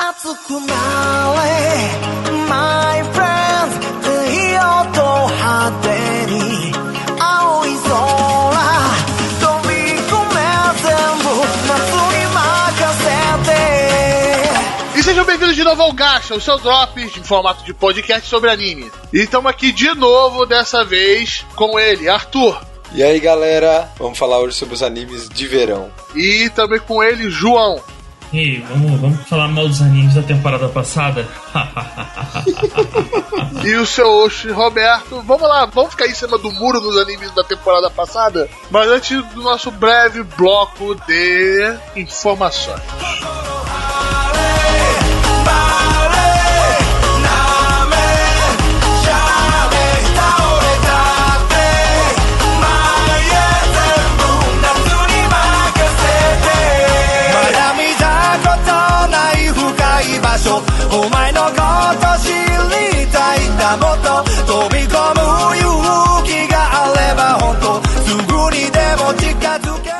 熱くなれ My friends 太陽と果てに青い空飛び込め全部夏に任せて E sejam bem-vindos de novo ao Gacha, o seu Drops em formato de podcast sobre anime. E estamos aqui de novo, dessa vez, com ele, Arthur. E aí galera, vamos falar hoje sobre os animes de verão. E também com ele, João. E vamos, vamos falar mal dos animes da temporada passada? E o seu Oshi, Roberto. Vamos lá, vamos ficar em cima do muro dos animes da temporada passada? Mas antes do nosso breve bloco de informações.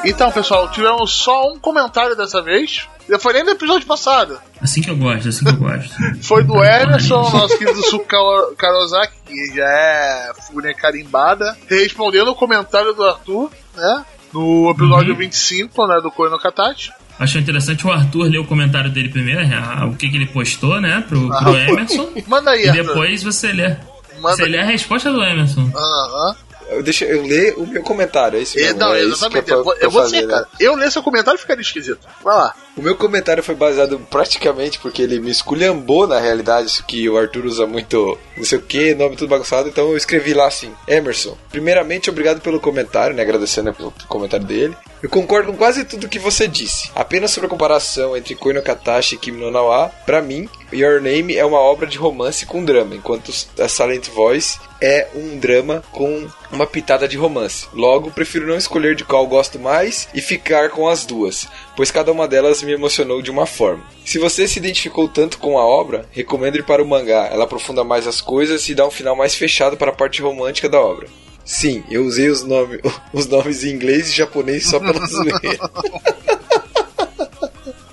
Então, pessoal, tivemos só um comentário dessa vez. Já foi nem no episódio passado. assim que eu gosto, assim que eu gosto. Foi do Emerson, nosso querido Suka Karozaki, que já é fúria carimbada, respondendo o comentário do Arthur, né? No episódio Uhum. 25, né? Do Koino Katachi. Achou interessante o Arthur ler o comentário dele primeiro, a- o que, que ele postou, né, pro, pro Emerson. Manda aí, E Arthur. depois você lê. Manda Você lê a resposta do Emerson. Aham. Eu, deixa eu ler o meu comentário, é isso É, mesmo? Não, é isso exatamente. pra, eu pra eu vou fazer, ser, né? cara. Eu ler seu comentário ficaria esquisito. Vai lá. O meu comentário foi baseado praticamente porque ele me esculhambou na realidade, que o Arthur usa muito, não sei o que, nome tudo bagunçado, então eu escrevi lá assim, Emerson, primeiramente obrigado pelo comentário, né, agradecendo pelo comentário dele. Eu concordo com quase tudo que você disse. Apenas sobre a comparação entre Koi no Katashi e Kimi no Nawa, pra mim, Your Name é uma obra de romance com drama, enquanto a Silent Voice é um drama com uma pitada de romance. Logo, prefiro não escolher de qual gosto mais e ficar com as duas, pois cada uma delas me emocionou de uma forma. Se você se identificou tanto com a obra, recomendo ir para o mangá. Ela aprofunda mais as coisas e dá um final mais fechado para a parte romântica da obra. Sim, eu usei os, nome, os nomes em inglês e japonês só pela zoeira.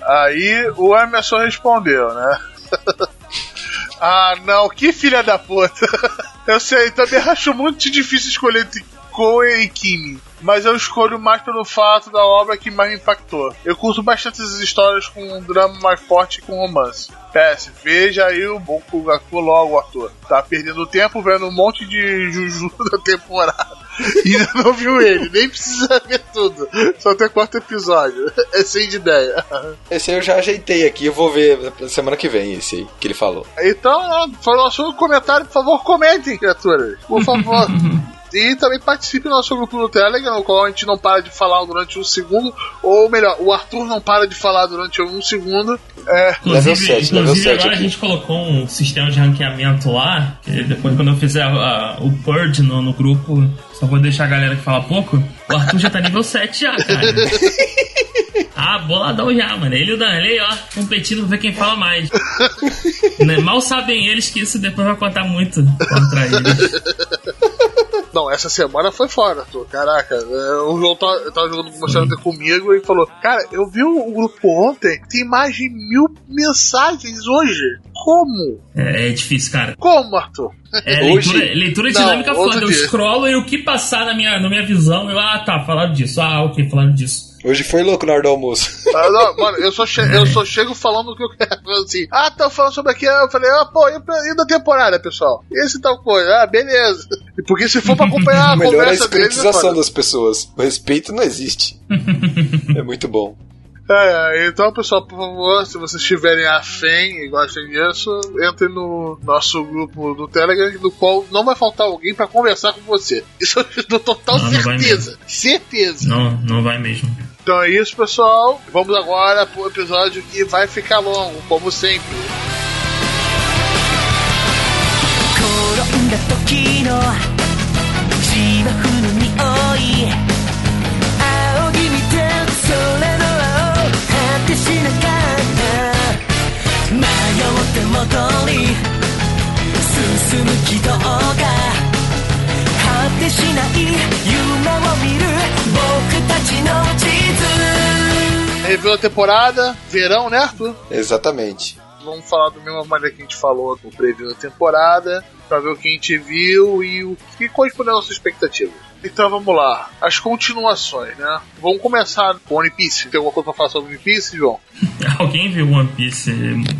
Aí o Emerson respondeu, né? ah, não, que filha da puta. Eu sei, também acho muito difícil escolher entre Koe e Kimi. Mas eu escolho mais pelo fato da obra que mais me impactou. Eu curto bastante essas histórias com um drama mais forte e com romance. PS, veja aí o Boku Gaku logo, Arthur. Tá perdendo tempo vendo um monte de Juju da temporada. E ainda não viu ele, nem precisa ver tudo. Só tem quarto episódio. É sem de ideia. Esse aí eu já ajeitei aqui, eu vou ver na semana que vem esse aí que ele falou. Então, foi o nosso comentário, por favor, comentem, criaturas. Por favor. E também participe do nosso grupo no Telegram, no qual a gente não para de falar durante um segundo. Ou melhor, o Arthur não para de falar durante um segundo. É, Level Inclusive, 7, level inclusive 7 agora aqui. a gente colocou um sistema de ranqueamento lá, que depois quando eu fizer a- o Purge no, no grupo, só vou deixar a galera que fala pouco, o Arthur já tá nível 7 já, cara. Ah, boladão já, mano. Ele e o Danley, ó, competindo pra ver quem fala mais. Né, Mal sabem eles que isso depois vai contar muito contra eles. não, essa semana foi fora, Arthur. Caraca, é, o João tava, tava jogando Monster Hunter comigo e falou: Cara, eu vi o grupo ontem, tem mais de mil mensagens hoje. Como? É, é difícil, cara. Como, Arthur? É Hoje- leitura, leitura Não, dinâmica outro foda. Eu dia. scrollo e o que passar na minha, na minha visão, eu, ah, tá, falaram disso. Ah, ok, falaram disso. Hoje foi louco na hora do almoço. Ah, não, mano, eu só, che eu só chego falando o que eu quero. Assim, ah, tá falando sobre aqui. Eu falei, ah, pô, e, da temporada, pessoal? Esse tal coisa. Ah, beleza. E Porque se for pra acompanhar a melhor é a conversa deles. das pessoas. O respeito não existe. é muito bom. É, é, então, pessoal, por favor, se vocês tiverem a fém e gostem disso, entrem no nosso grupo do Telegram, no qual não vai faltar alguém pra conversar com você. Isso eu dou total Não, não vai certeza. Certeza. Não, não vai mesmo. Então é isso, pessoal. Vamos agora pro episódio que vai ficar longo, como sempre. 転んだ時の 戻り進む軌道が果てしない夢を見る僕たちの地図 Review da temporada, verão, né, Arthur? Exatamente. Vamos falar da mesma maneira que a gente falou no preview da temporada, pra ver o que a gente viu e o que corresponde às nossas expectativas. Então vamos lá, as continuações, né? Vamos começar com One Piece. Tem alguma coisa pra falar sobre One Piece, João? Alguém viu One Piece,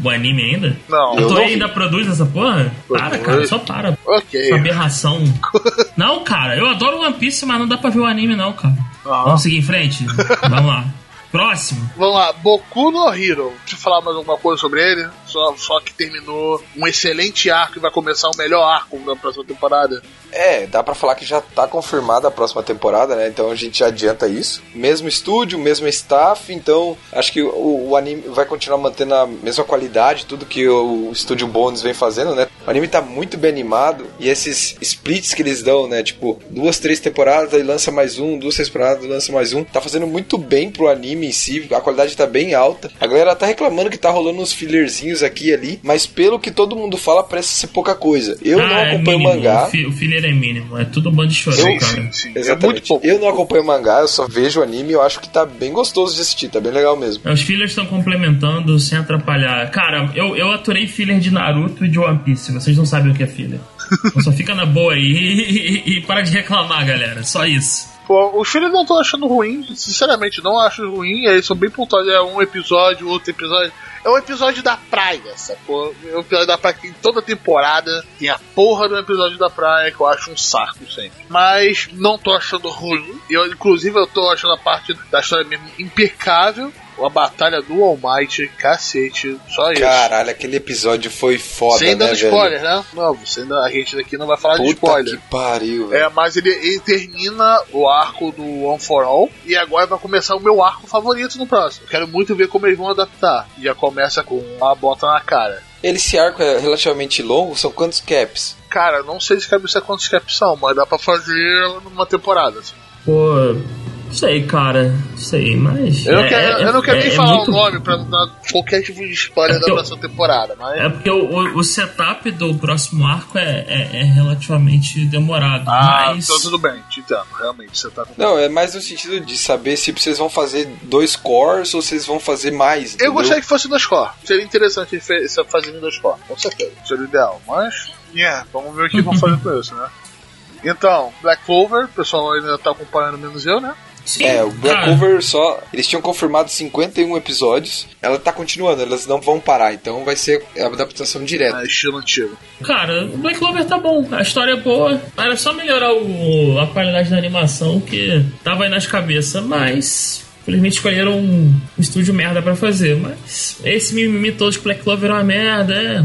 o anime ainda? Não. A Toei ainda produz essa porra? Para, cara, só para. Ok. Essa aberração. não, cara, eu adoro One Piece, mas não dá pra ver o anime, não, cara. Aham. Vamos seguir em frente? Vamos lá. Próximo. Vamos lá, Boku no Hero. Deixa eu falar mais alguma coisa sobre ele. Só, só que terminou um excelente arco e vai começar o melhor arco da próxima temporada. É, dá pra falar que já tá confirmada a próxima temporada, né? Então a gente já adianta isso. Mesmo estúdio, mesmo staff, então acho que o, o anime vai continuar mantendo a mesma qualidade, tudo que o estúdio Bones vem fazendo, né? O anime tá muito bem animado e esses splits que eles dão, né? Tipo, duas, três temporadas, aí lança mais um, duas, três temporadas, lança mais um. Tá fazendo muito bem pro anime em si, a qualidade tá bem alta. A galera tá reclamando que tá rolando uns fillerzinhos aqui e ali, mas pelo que todo mundo fala, parece ser pouca coisa. Eu não é acompanho o mínimo. mangá. O, fi, o filler é mínimo. É tudo um bando de chorão, cara. sim. É Exatamente. muito pouco. Eu não acompanho o mangá, eu só vejo o anime e eu acho que tá bem gostoso de assistir, tá bem legal mesmo. Os fillers estão complementando sem atrapalhar. Cara, eu, eu aturei filler de Naruto e de One Piece. Vocês não sabem o que é filler. Então só fica na boa aí e, e- e para de reclamar, galera. Só isso. Pô, os filhos não tô achando ruim, sinceramente, não acho ruim. Eles são bem pontuais. É um episódio, outro episódio. É um episódio da praia, sacou? É um episódio da praia que tem toda temporada. Tem a porra do episódio da praia que eu acho um saco sempre. Mas não tô achando ruim. Eu, inclusive, eu tô achando a parte da história mesmo impecável. A batalha do All Might, cacete, só isso. Caralho, aquele episódio foi foda, Sem né, dando velho? spoiler, né? Não, você ainda, a gente daqui não vai falar de Puta spoiler. que pariu, velho. É, mas ele, ele termina o arco do One for All e agora vai começar o meu arco favorito no próximo. Quero muito ver como eles vão adaptar. Já começa com a bota na cara. Esse arco é relativamente longo, são quantos caps? Cara, não sei se cabeça quantos caps são, mas dá pra fazer numa temporada. assim. Pô, sei, cara. Sei, mas. Eu, não é- quero, é- eu não quero é- nem é falar muito- o nome pra não dar qualquer tipo de spoiler É da eu- próxima temporada, mas. É porque o, o- o setup do próximo arco é, é- é relativamente demorado. Ah, mas. então tudo bem, te entendo, realmente, você tá com. Não, é mais no sentido de saber se vocês vão fazer dois cores ou vocês vão fazer mais. Eu entendeu? gostaria que fosse dois core. Seria interessante fazer em dois core, com certeza. Seria o ideal. Mas, yeah, vamos ver o que vão fazer com isso, né? Então, Black Clover, o pessoal ainda tá acompanhando menos eu, né? Sim, É, o Black cara, Clover só. Eles tinham confirmado 51 episódios. Ela tá continuando, elas não vão parar, então vai ser a adaptação direta. É, estilo antigo. Cara, o Black Clover tá bom, a história é boa. Era só melhorar o, a qualidade da animação que tava aí nas cabeças, mas. Infelizmente escolheram um estúdio merda pra fazer. Mas esse mimimi todo de Black Clover é uma merda. É.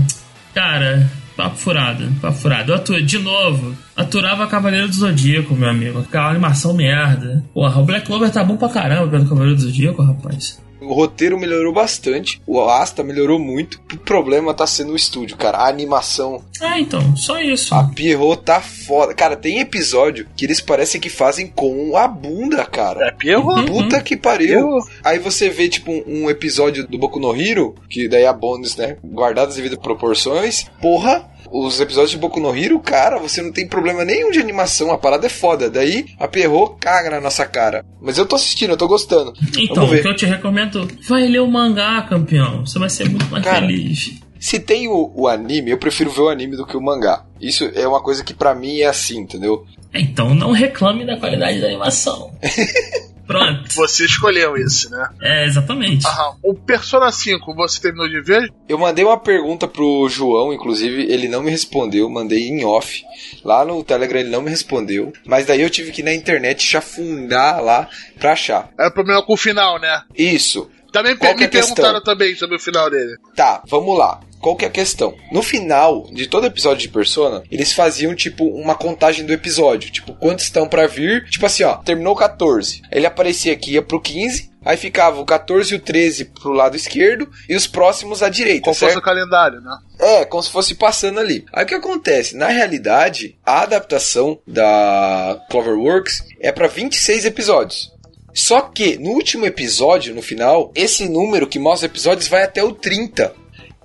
Cara, papo furado, papo furado. Eu atu... De novo, aturava Cavaleiro do Zodíaco, meu amigo. Aquela animação merda. Porra, o Black Clover tá bom pra caramba pelo Cavaleiro do Zodíaco, rapaz. O roteiro melhorou bastante, o Asta melhorou muito. O problema tá sendo o estúdio, cara. A animação, Ah, então, só isso. a Pierrot tá foda. Cara, tem episódio que eles parecem que fazem com a bunda, cara. É Pierrot? Puta que pariu. Aí você vê, tipo, um, um episódio do Boku no Hero, que daí a bônus, né? Guardadas devido proporções. Porra, os episódios de Boku no Hero, cara, você não tem problema nenhum de animação. A parada é foda. Daí a Perro caga na nossa cara. Mas eu tô assistindo, eu tô gostando. Então, o ver. que eu te recomendo, vai ler o mangá, campeão. Você vai ser muito mais Cara, feliz. Se tem o, o anime, eu prefiro ver o anime do que o mangá. Isso é uma coisa que pra mim é assim, entendeu? Então não reclame da qualidade da animação. Pronto. Você escolheu esse, né? É, exatamente. Aham. O Persona 5, você terminou de ver? Eu mandei uma pergunta pro João, inclusive, ele não me respondeu, mandei em off. Lá no Telegram ele não me respondeu. Mas daí eu tive que ir na internet chafundar lá pra achar. É problema com o final, né? Isso. Também Qual é me perguntaram também sobre o final dele. Tá, vamos lá. Qual que é a questão? No final de todo episódio de Persona, eles faziam tipo uma contagem do episódio, tipo quantos estão pra vir, tipo assim, ó, terminou o 14. Ele aparecia aqui ia pro 15, aí ficava o 14 e o 13 pro lado esquerdo e os próximos à direita, Qual fosse certo? o calendário, né? É, como se fosse passando ali. Aí o que acontece? Na realidade, a adaptação da Cloverworks é pra 26 episódios. Só que no último episódio, no final, esse número que mostra episódios vai até o 30.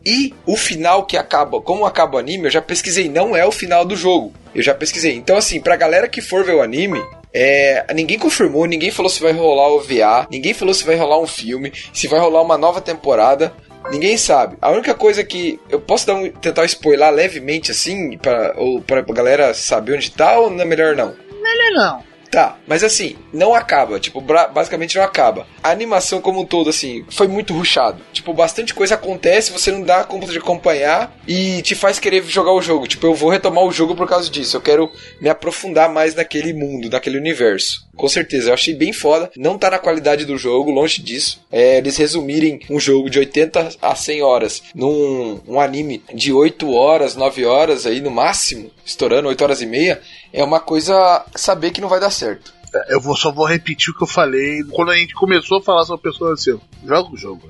E o final que acaba, como acaba o anime, eu já pesquisei, não é o final do jogo. Eu já pesquisei. Então, assim, pra galera que for ver o anime, é, ninguém confirmou, ninguém falou se vai rolar OVA, ninguém falou se vai rolar um filme, se vai rolar uma nova temporada. Ninguém sabe. A única coisa que eu posso dar um, tentar spoiler levemente assim, pra, ou pra galera saber onde tá, ou não é melhor não? Melhor não. Tá, mas assim, não acaba. Tipo, basicamente não acaba. A animação como um todo, assim, foi muito ruchado. Tipo, bastante coisa acontece, você não dá conta de acompanhar e te faz querer jogar o jogo. Tipo, eu vou retomar o jogo por causa disso. Eu quero me aprofundar mais naquele mundo, naquele universo. Com certeza, eu achei bem foda. Não tá na qualidade do jogo, longe disso. É, eles resumirem um jogo de 80 a 100 horas num um anime de 8 horas, 9 horas aí no máximo, estourando 8 horas e meia, é uma coisa saber que não vai dar certo. É, eu vou, só vou repetir o que eu falei quando a gente começou a falar sobre pessoas assim: joga o jogo.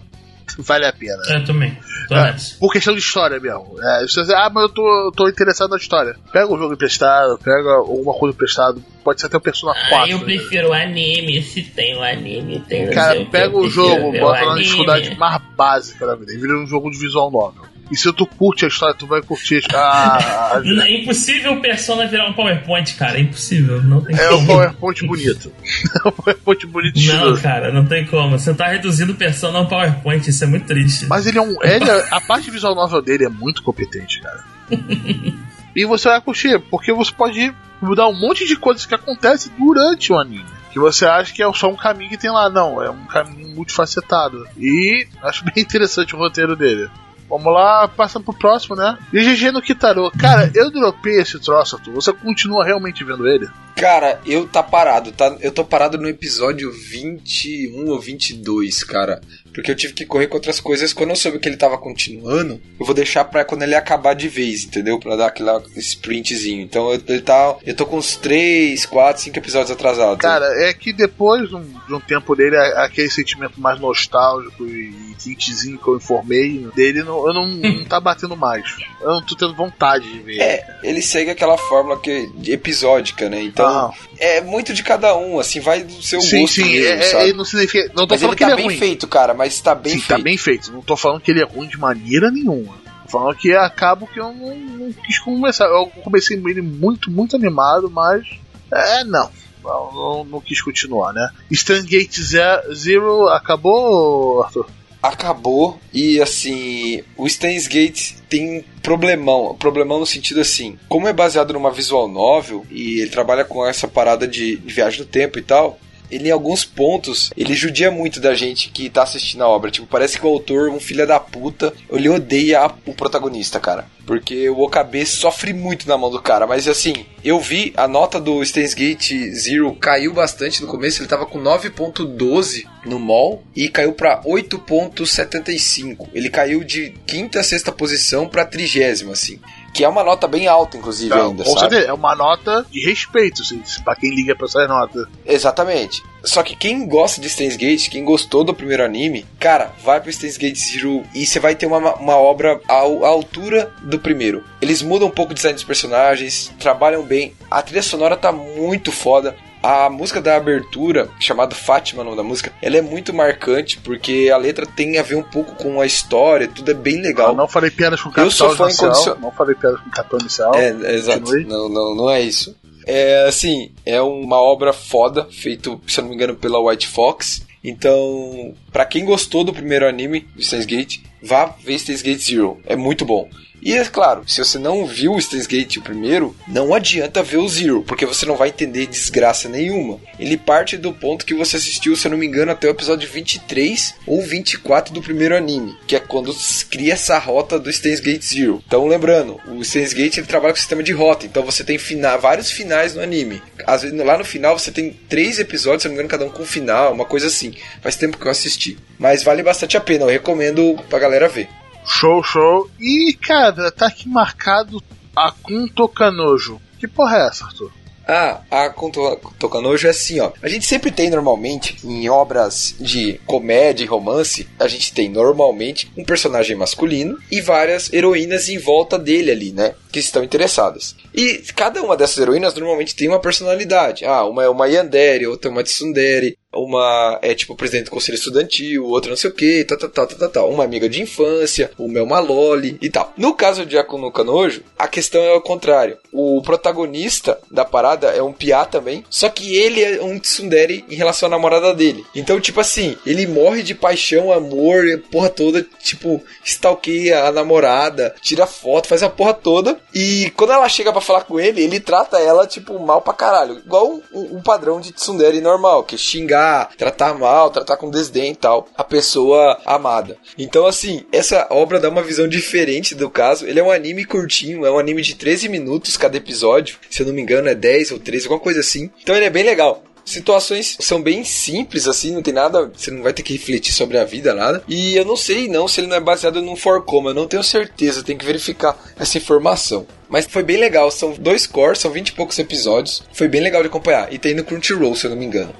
Vale a pena. Eu também. É, por questão de história mesmo. É, você diz, ah, mas eu tô, eu tô interessado na história. Pega o jogo emprestado, pega alguma coisa emprestado. Pode ser até o Persona 4. Ah, eu prefiro o anime, se tem o anime, tem Cara, pega o jogo, bota na dificuldade mais básica da vida. Vira um jogo de visual novel. E se tu curte a história, tu vai curtir a. é impossível o Persona virar um PowerPoint, cara. É impossível. Não tem é como. um PowerPoint bonito. é um PowerPoint bonito Não, cara, não tem como. Você tá reduzindo o Persona a um PowerPoint. Isso é muito triste. Mas ele é um. Ele, é, a parte visual novel dele é muito competente, cara. e você vai curtir, porque você pode mudar um monte de coisas que acontecem durante o anime que você acha que é só um caminho que tem lá. Não, é um caminho multifacetado. E acho bem interessante o roteiro dele. Vamos lá, passa pro próximo, né? E GG no Kitaro. Cara, eu dropei esse troço, Arthur. Você continua realmente vendo ele? Cara, eu tá parado, tá? Eu tô parado no episódio 21 ou 22, cara. Porque eu tive que correr com outras coisas. Quando eu soube que ele tava continuando, eu vou deixar pra quando ele acabar de vez, entendeu? Pra dar aquele sprintzinho. Então eu, ele tá. Eu tô com uns 3, 4, 5 episódios atrasados. Cara, é que depois de um, de um tempo dele, aquele sentimento mais nostálgico e kitzinho que eu informei dele, não, eu não, não tá batendo mais. Eu não tô tendo vontade de ver. É, ele segue aquela fórmula que, episódica, né? Então, é muito de cada um, assim, vai do seu sim, gosto. Sim, sim, é, é, não significa. Não tô mas falando ele que tá ele é bem ruim. feito, cara, mas tá bem sim, feito. tá bem feito. Não tô falando que ele é ruim de maneira nenhuma. Tô falando que acabo que eu não, não quis começar. Eu comecei ele muito, muito animado, mas. É, não. Não, não, não, quis continuar, né? Stargate Zero acabou, Arthur? Acabou e assim, o Steins Gate tem problemão, problemão no sentido assim, como é baseado numa visual novel e ele trabalha com essa parada de viagem no tempo e tal, ele em alguns pontos, ele judia muito da gente que tá assistindo a obra. Tipo, parece que o autor, um filho da puta, ele odeia o protagonista, cara. Porque o OKB sofre muito na mão do cara. Mas assim, eu vi a nota do Steins Gate Zero caiu bastante no começo. Ele tava com 9.12 no mall e caiu para 8.75. Ele caiu de quinta a sexta posição para trigésima, assim. Que é uma nota bem alta, inclusive, Não, ainda, sabe? Certeza, é uma nota de respeito, assim, pra quem liga pra essa nota. Exatamente. Só que quem gosta de Steins Gate, quem gostou do primeiro anime, cara, vai pro Steins Gate Zero e você vai ter uma, uma obra à, à altura do primeiro. Eles mudam um pouco o design dos personagens, trabalham bem, a trilha sonora tá muito foda. A música da abertura, chamada Fátima, o nome da música, ela é muito marcante porque a letra tem a ver um pouco com a história, tudo é bem legal. Eu não falei piadas com capital Eu sou fã inicial, Não falei piadas com capital inicial. É, é exato. Não, não, não é isso. É assim, é uma obra foda, feito, se eu não me engano, pela White Fox. Então, para quem gostou do primeiro anime, do Steins Gate, vá ver Steins Gate Zero. É muito bom. E é claro, se você não viu o Steins Gate o primeiro, não adianta ver o Zero, porque você não vai entender desgraça nenhuma. Ele parte do ponto que você assistiu, se eu não me engano, até o episódio 23 ou 24 do primeiro anime, que é quando cria essa rota do Steins Gate Zero. Então, lembrando, o Steins Gate ele trabalha com sistema de rota, então você tem fina vários finais no anime. Às vezes, lá no final você tem três episódios, se eu não me engano, cada um com um final, uma coisa assim. Faz tempo que eu assisti. Mas vale bastante a pena, eu recomendo pra galera ver. Show, show. E, cara, tá aqui marcado a Tokanojo. Que porra é essa, Arthur? Ah, a Tokanojo é assim, ó. A gente sempre tem normalmente em obras de comédia e romance, a gente tem normalmente um personagem masculino e várias heroínas em volta dele ali, né? Que estão interessadas. E cada uma dessas heroínas normalmente tem uma personalidade. Ah, uma é uma Yandere, outra é uma Tsundere. Uma é tipo presidente do conselho estudantil, outra não sei o que, tal, tal, tal, tal, tal, uma amiga de infância, o Mel Maloli e tal. No caso de Akuno Kanojo, a questão é o contrário. O protagonista da parada é um piá também, só que ele é um tsundere em relação à namorada dele. Então, tipo assim, ele morre de paixão, amor, porra toda, tipo, stalkeia a namorada, tira foto, faz a porra toda. E quando ela chega para falar com ele, ele trata ela, tipo, mal pra caralho. Igual um, um padrão de tsundere normal, que é tratar mal, tratar com desdém e tal, a pessoa amada. Então, assim, essa obra dá uma visão diferente do caso. Ele é um anime curtinho, é um anime de 13 minutos cada episódio. Se eu não me engano, é 10 ou 13, alguma coisa assim. Então ele é bem legal situações são bem simples, assim, não tem nada, você não vai ter que refletir sobre a vida, nada. E eu não sei não se ele não é baseado num Forcoma, eu não tenho certeza, tem que verificar essa informação. Mas foi bem legal, são dois cores, são 20 e poucos episódios, foi bem legal de acompanhar. E tem no Crunchyroll, se eu não me engano.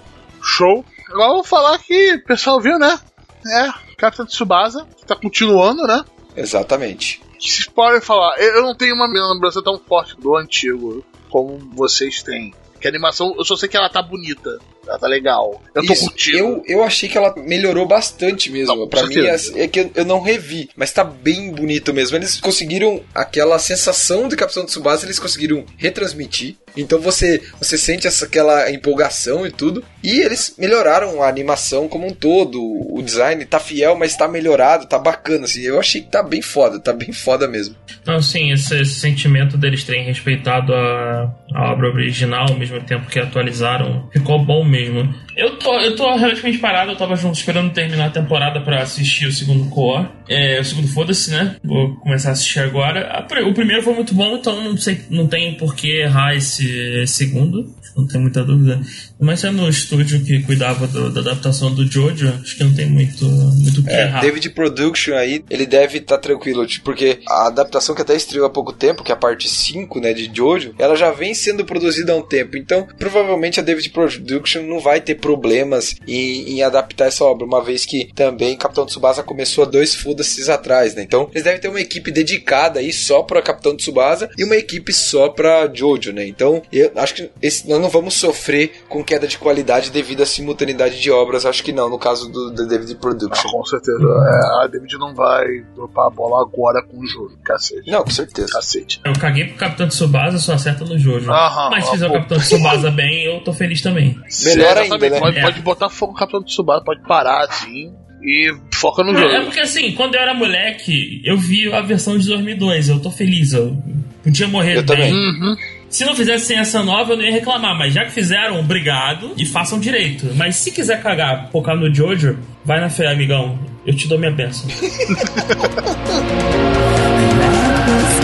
Show. Agora vamos falar que o pessoal viu, né? É, Capitão Tsubasa, que tá continuando, né? Exatamente. Que vocês podem falar, eu não tenho uma lembrança tão forte do antigo como vocês têm. Que a animação, eu só sei que ela tá bonita. Ela tá legal. Eu tô Isso, curtindo. Eu, eu achei que ela melhorou bastante mesmo. Não, pra mim, é, é que eu, eu não revi, mas tá bem bonito mesmo. Eles conseguiram aquela sensação de Capitão Tsubasa, eles conseguiram retransmitir. Então você, você sente essa, aquela empolgação e tudo. E eles melhoraram a animação como um todo. O design tá fiel, mas tá melhorado, tá bacana. Assim. Eu achei que tá bem foda, tá bem foda mesmo. Então, sim, esse, esse sentimento deles terem respeitado a, a obra original ao mesmo tempo que atualizaram ficou bom mesmo. Eu tô, eu tô relativamente parado, eu tava esperando terminar a temporada pra assistir o segundo Core. É, o segundo foda-se, né? Vou começar a assistir agora. O primeiro foi muito bom, então não, sei, não tem por que errar esse segundo. Não tem muita dúvida. Mas é no estúdio que cuidava do- da adaptação do Jojo, acho que não tem muito, muito o que É, errar. David Production aí, ele deve estar tranquilo, tipo, porque a adaptação que até estreou há pouco tempo, que é a parte 5, né, de Jojo, ela já vem sendo produzida há um tempo. Então, provavelmente a David Production não vai ter problemas em, em adaptar essa obra, uma vez que também Capitão Tsubasa começou há dois foda-se atrás, né? Então, eles devem ter uma equipe dedicada aí só pra Capitão Tsubasa e uma equipe só pra Jojo, né? Então, eu acho que esse, nós não vamos sofrer com queda de qualidade devido à simultaneidade de obras, acho que não, no caso do, do David Ah, Production. com certeza. É, a David não vai dropar a bola agora com o jogo. Cacete. Não, com certeza. Cacete. Eu caguei pro Capitão Tsubasa, só acerta no Jojo. Aham, Mas se fizer o. Capitão Tsubasa bem, eu tô feliz também. Melhor É, ainda, né? Pode, É. pode botar fogo no Capitão Tsubasa, pode parar assim e foca no É jogo. porque assim, quando eu era moleque, eu vi a versão de 2002, eu tô feliz, eu podia morrer Eu bem. também. Uhum. Se não fizessem essa nova, eu não ia reclamar, mas já que fizeram, obrigado e façam direito. Mas se quiser cagar, focar no Jojo, vai na fé, amigão. Eu te dou minha bênção.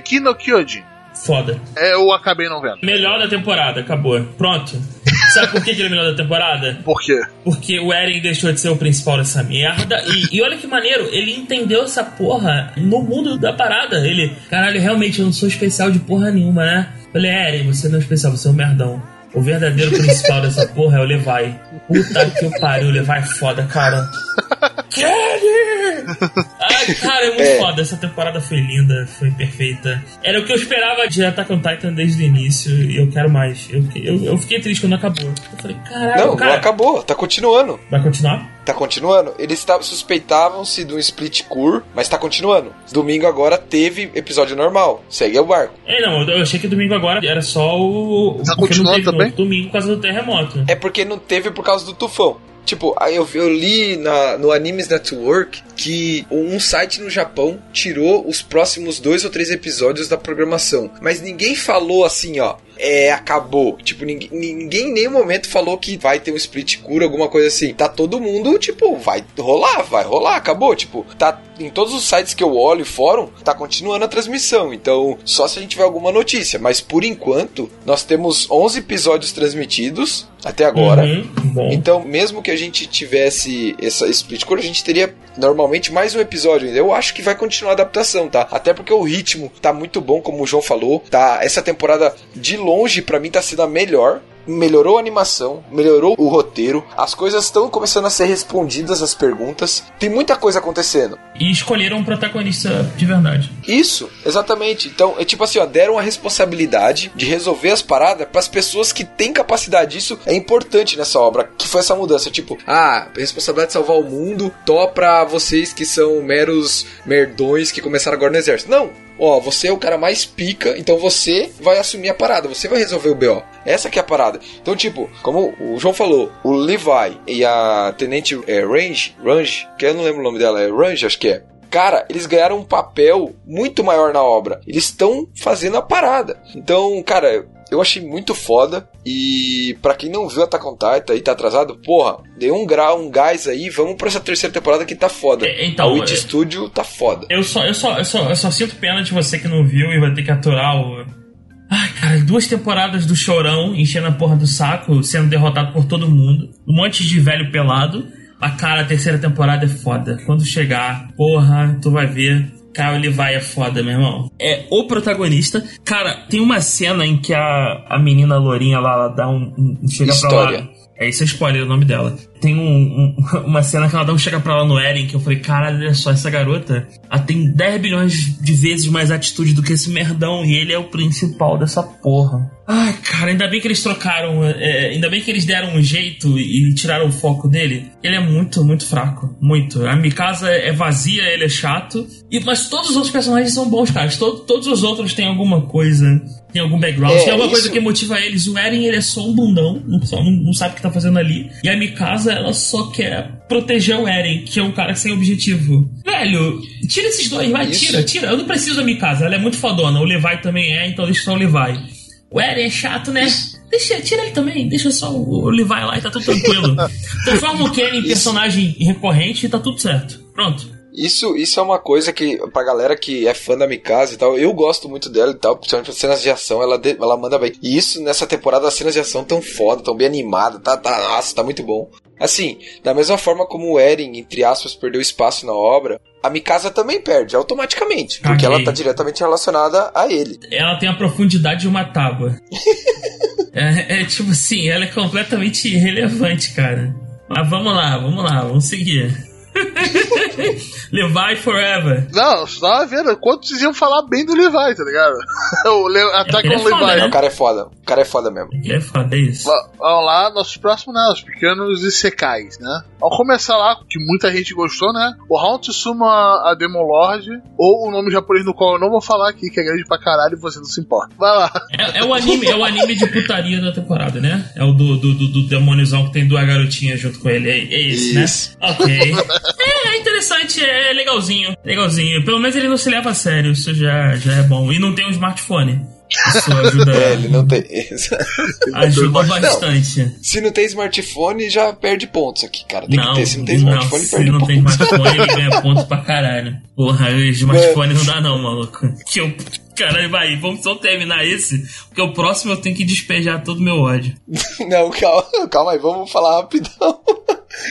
Shingeki no Kyojin. Foda. É, eu acabei não vendo. Melhor da temporada, acabou. Pronto. Sabe por que que ele é melhor da temporada? Por quê? Porque o Eren deixou de ser o principal dessa merda. E, e olha que maneiro, ele entendeu essa porra no mundo da parada. Ele, caralho, realmente eu não sou especial de porra nenhuma, né? Falei, Eren, você não é especial, você é um merdão. O verdadeiro principal dessa porra é o Levi. Puta que o pariu, o Levi é foda, cara. Kelly! Ai, cara, é muito É. foda. Essa temporada foi linda, foi perfeita. Era o que eu esperava de Attack on Titan desde o início e eu quero mais. Eu, eu, eu fiquei triste quando acabou. Eu falei, caralho, Não, cara. não acabou, tá continuando. Vai continuar? Tá continuando. Eles tavam- suspeitavam-se de um split cure, mas tá continuando. Domingo agora teve episódio normal. Segue o barco. É, não, eu achei que domingo agora era só o. Tá continuando também? domingo por causa do terremoto. É porque não teve por causa do tufão. Tipo, aí eu, eu li na, no Animes Network que um site no Japão tirou os próximos dois ou três episódios da programação. Mas ninguém falou assim, ó. É, acabou. Tipo, ninguém, ninguém em nenhum momento falou que vai ter um split cura, alguma coisa assim. Tá todo mundo, tipo, vai rolar, vai rolar, acabou. Tipo, tá em todos os sites que eu olho, fórum, tá continuando a transmissão. Então, só se a gente tiver alguma notícia. Mas por enquanto, nós temos 11 episódios transmitidos até agora. Uhum, então, mesmo que a gente tivesse essa split core, a gente teria normalmente mais um episódio ainda. Eu acho que vai continuar a adaptação, tá? Até porque o ritmo tá muito bom, como o João falou. Tá, essa temporada de longe para mim tá sendo a melhor melhorou a animação, melhorou o roteiro, as coisas estão começando a ser respondidas as perguntas, tem muita coisa acontecendo. E escolheram um protagonista de verdade. Isso, exatamente. Então, é tipo assim, ó, deram a responsabilidade de resolver as paradas para as pessoas que têm capacidade disso. É importante nessa obra, que foi essa mudança, tipo, ah, responsabilidade de salvar o mundo, tó pra vocês que são meros merdões que começaram agora no exército. Não, ó, você é o cara mais pica, então você vai assumir a parada, você vai resolver o BO. Essa que é a parada. Então, tipo, como o João falou, o Levi e a Tenente é, Range, Range, que eu não lembro o nome dela, é Range, acho que é. Cara, eles ganharam um papel muito maior na obra. Eles estão fazendo a parada. Então, cara, eu achei muito foda. E para quem não viu Attack on Titan e tá atrasado, porra, dê um grau, um gás aí, vamos pra essa terceira temporada que tá foda. É, então, a Witch é- Studio tá foda. Eu só, eu, só, eu, só, eu só sinto pena de você que não viu e vai ter que aturar o. Ai, cara, duas temporadas do chorão enchendo a porra do saco, sendo derrotado por todo mundo. Um monte de velho pelado. A cara, a terceira temporada é foda. Quando chegar, porra, tu vai ver. Cara, ele vai é foda, meu irmão. É o protagonista. Cara, tem uma cena em que a, a menina lourinha lá, ela dá um. um chega História. pra lá. É isso é spoiler, é o nome dela. Tem um, um- uma cena que ela dá um chega pra lá no Eren, que eu falei, caralho, olha só, essa garota ela tem 10 bilhões de vezes mais atitude do que esse merdão, e ele é o principal dessa porra. Ai, cara, ainda bem que eles trocaram, é, ainda bem que eles deram um jeito e tiraram o foco dele. Ele é muito, muito fraco. Muito. A Mikasa é vazia, ele é chato. E, mas todos os outros personagens são bons, cara. Todo- todos os outros têm alguma coisa. Tem algum background, É, tem alguma coisa isso- que motiva eles. O Eren, ele é só um bundão, não, não- sabe o que tá fazendo ali. E a Mikasa, ela só quer proteger o Eren, que é um cara sem objetivo. Velho, tira esses dois, vai, Isso. tira, tira. Eu não preciso da Mikasa, ela é muito fodona. O Levi também é, então deixa só o Levi. O Eren é chato, né? Deixa, tira ele também, deixa só o o Levi lá e tá tudo tranquilo. Transforma o Ken em personagem recorrente e tá tudo certo. Pronto. Isso, isso é uma coisa que, pra galera que é fã da Mikasa e tal, eu gosto muito dela e tal, principalmente as cenas de ação, ela, de- ela manda bem. E isso, nessa temporada, as cenas de ação tão foda, tão bem animadas, tá, tá, nossa, tá muito bom. Assim, da mesma forma como o Eren, entre aspas, perdeu espaço na obra, a Mikasa também perde, automaticamente, porque Ok. ela tá diretamente relacionada a ele. Ela tem a profundidade de uma tábua. é, é tipo assim, ela é completamente irrelevante, cara. Mas vamos lá, vamos lá, vamos seguir. Levi Forever. Não, você tava vendo quanto vocês iam falar bem do Levi, tá ligado? o Le Attack Ele é on foda, Levi. né? O cara é foda, o cara é foda mesmo. Que é foda é isso. Va- Vamos lá, nossos próximos, né? Os pequenos Isekais, né? Vamos começar lá, que muita gente gostou, né? O Haunt Suma a Demon Lord, ou o nome japonês no qual eu não vou falar aqui, que é grande pra caralho e você não se importa. Vai lá. É, é o anime, é o anime de putaria da temporada, né? É o do, do, do, do demôniozão que tem duas garotinhas junto com ele. É, é esse, Isso. né? Ok. É, é interessante, é legalzinho. Legalzinho. Pelo menos ele não se leva a sério, isso já, já é bom. E não tem um smartphone. Isso ajuda, É, ele não tem. ajuda Não. bastante. Se não tem smartphone, já perde pontos aqui, cara. Tem não, que ter. Se não tem não, smartphone, se perde não tem pontos. smartphone, ele ganha ponto pra caralho. Porra, smartphone não dá não, maluco. Que eu... Caralho, vai, vamos só terminar esse, porque o próximo eu tenho que despejar todo o meu ódio. Não, calma, calma aí, vamos falar rapidão.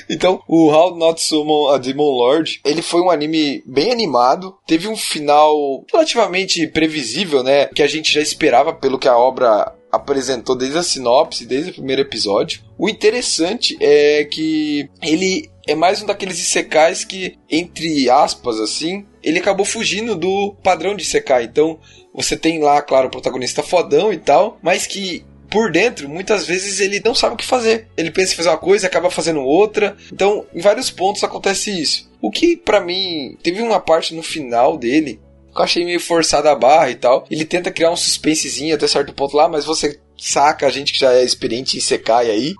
Então, o How Not Summon a Demon Lord, ele foi um anime bem animado, teve um final relativamente previsível, né? Que a gente já esperava pelo que a obra apresentou desde a sinopse, desde o primeiro episódio. O interessante é que ele é mais um daqueles isekais que, entre aspas, assim, ele acabou fugindo do padrão de isekai. Então, você tem lá, claro, o protagonista fodão e tal, mas que por dentro, muitas vezes ele não sabe o que fazer. Ele pensa em fazer uma coisa e acaba fazendo outra. Então, em vários pontos acontece isso. O que, pra mim, teve uma parte no final dele que eu achei meio forçada a barra e tal. Ele tenta criar um suspensezinho até certo ponto lá, mas você saca a gente que já é experiente em Sekai aí.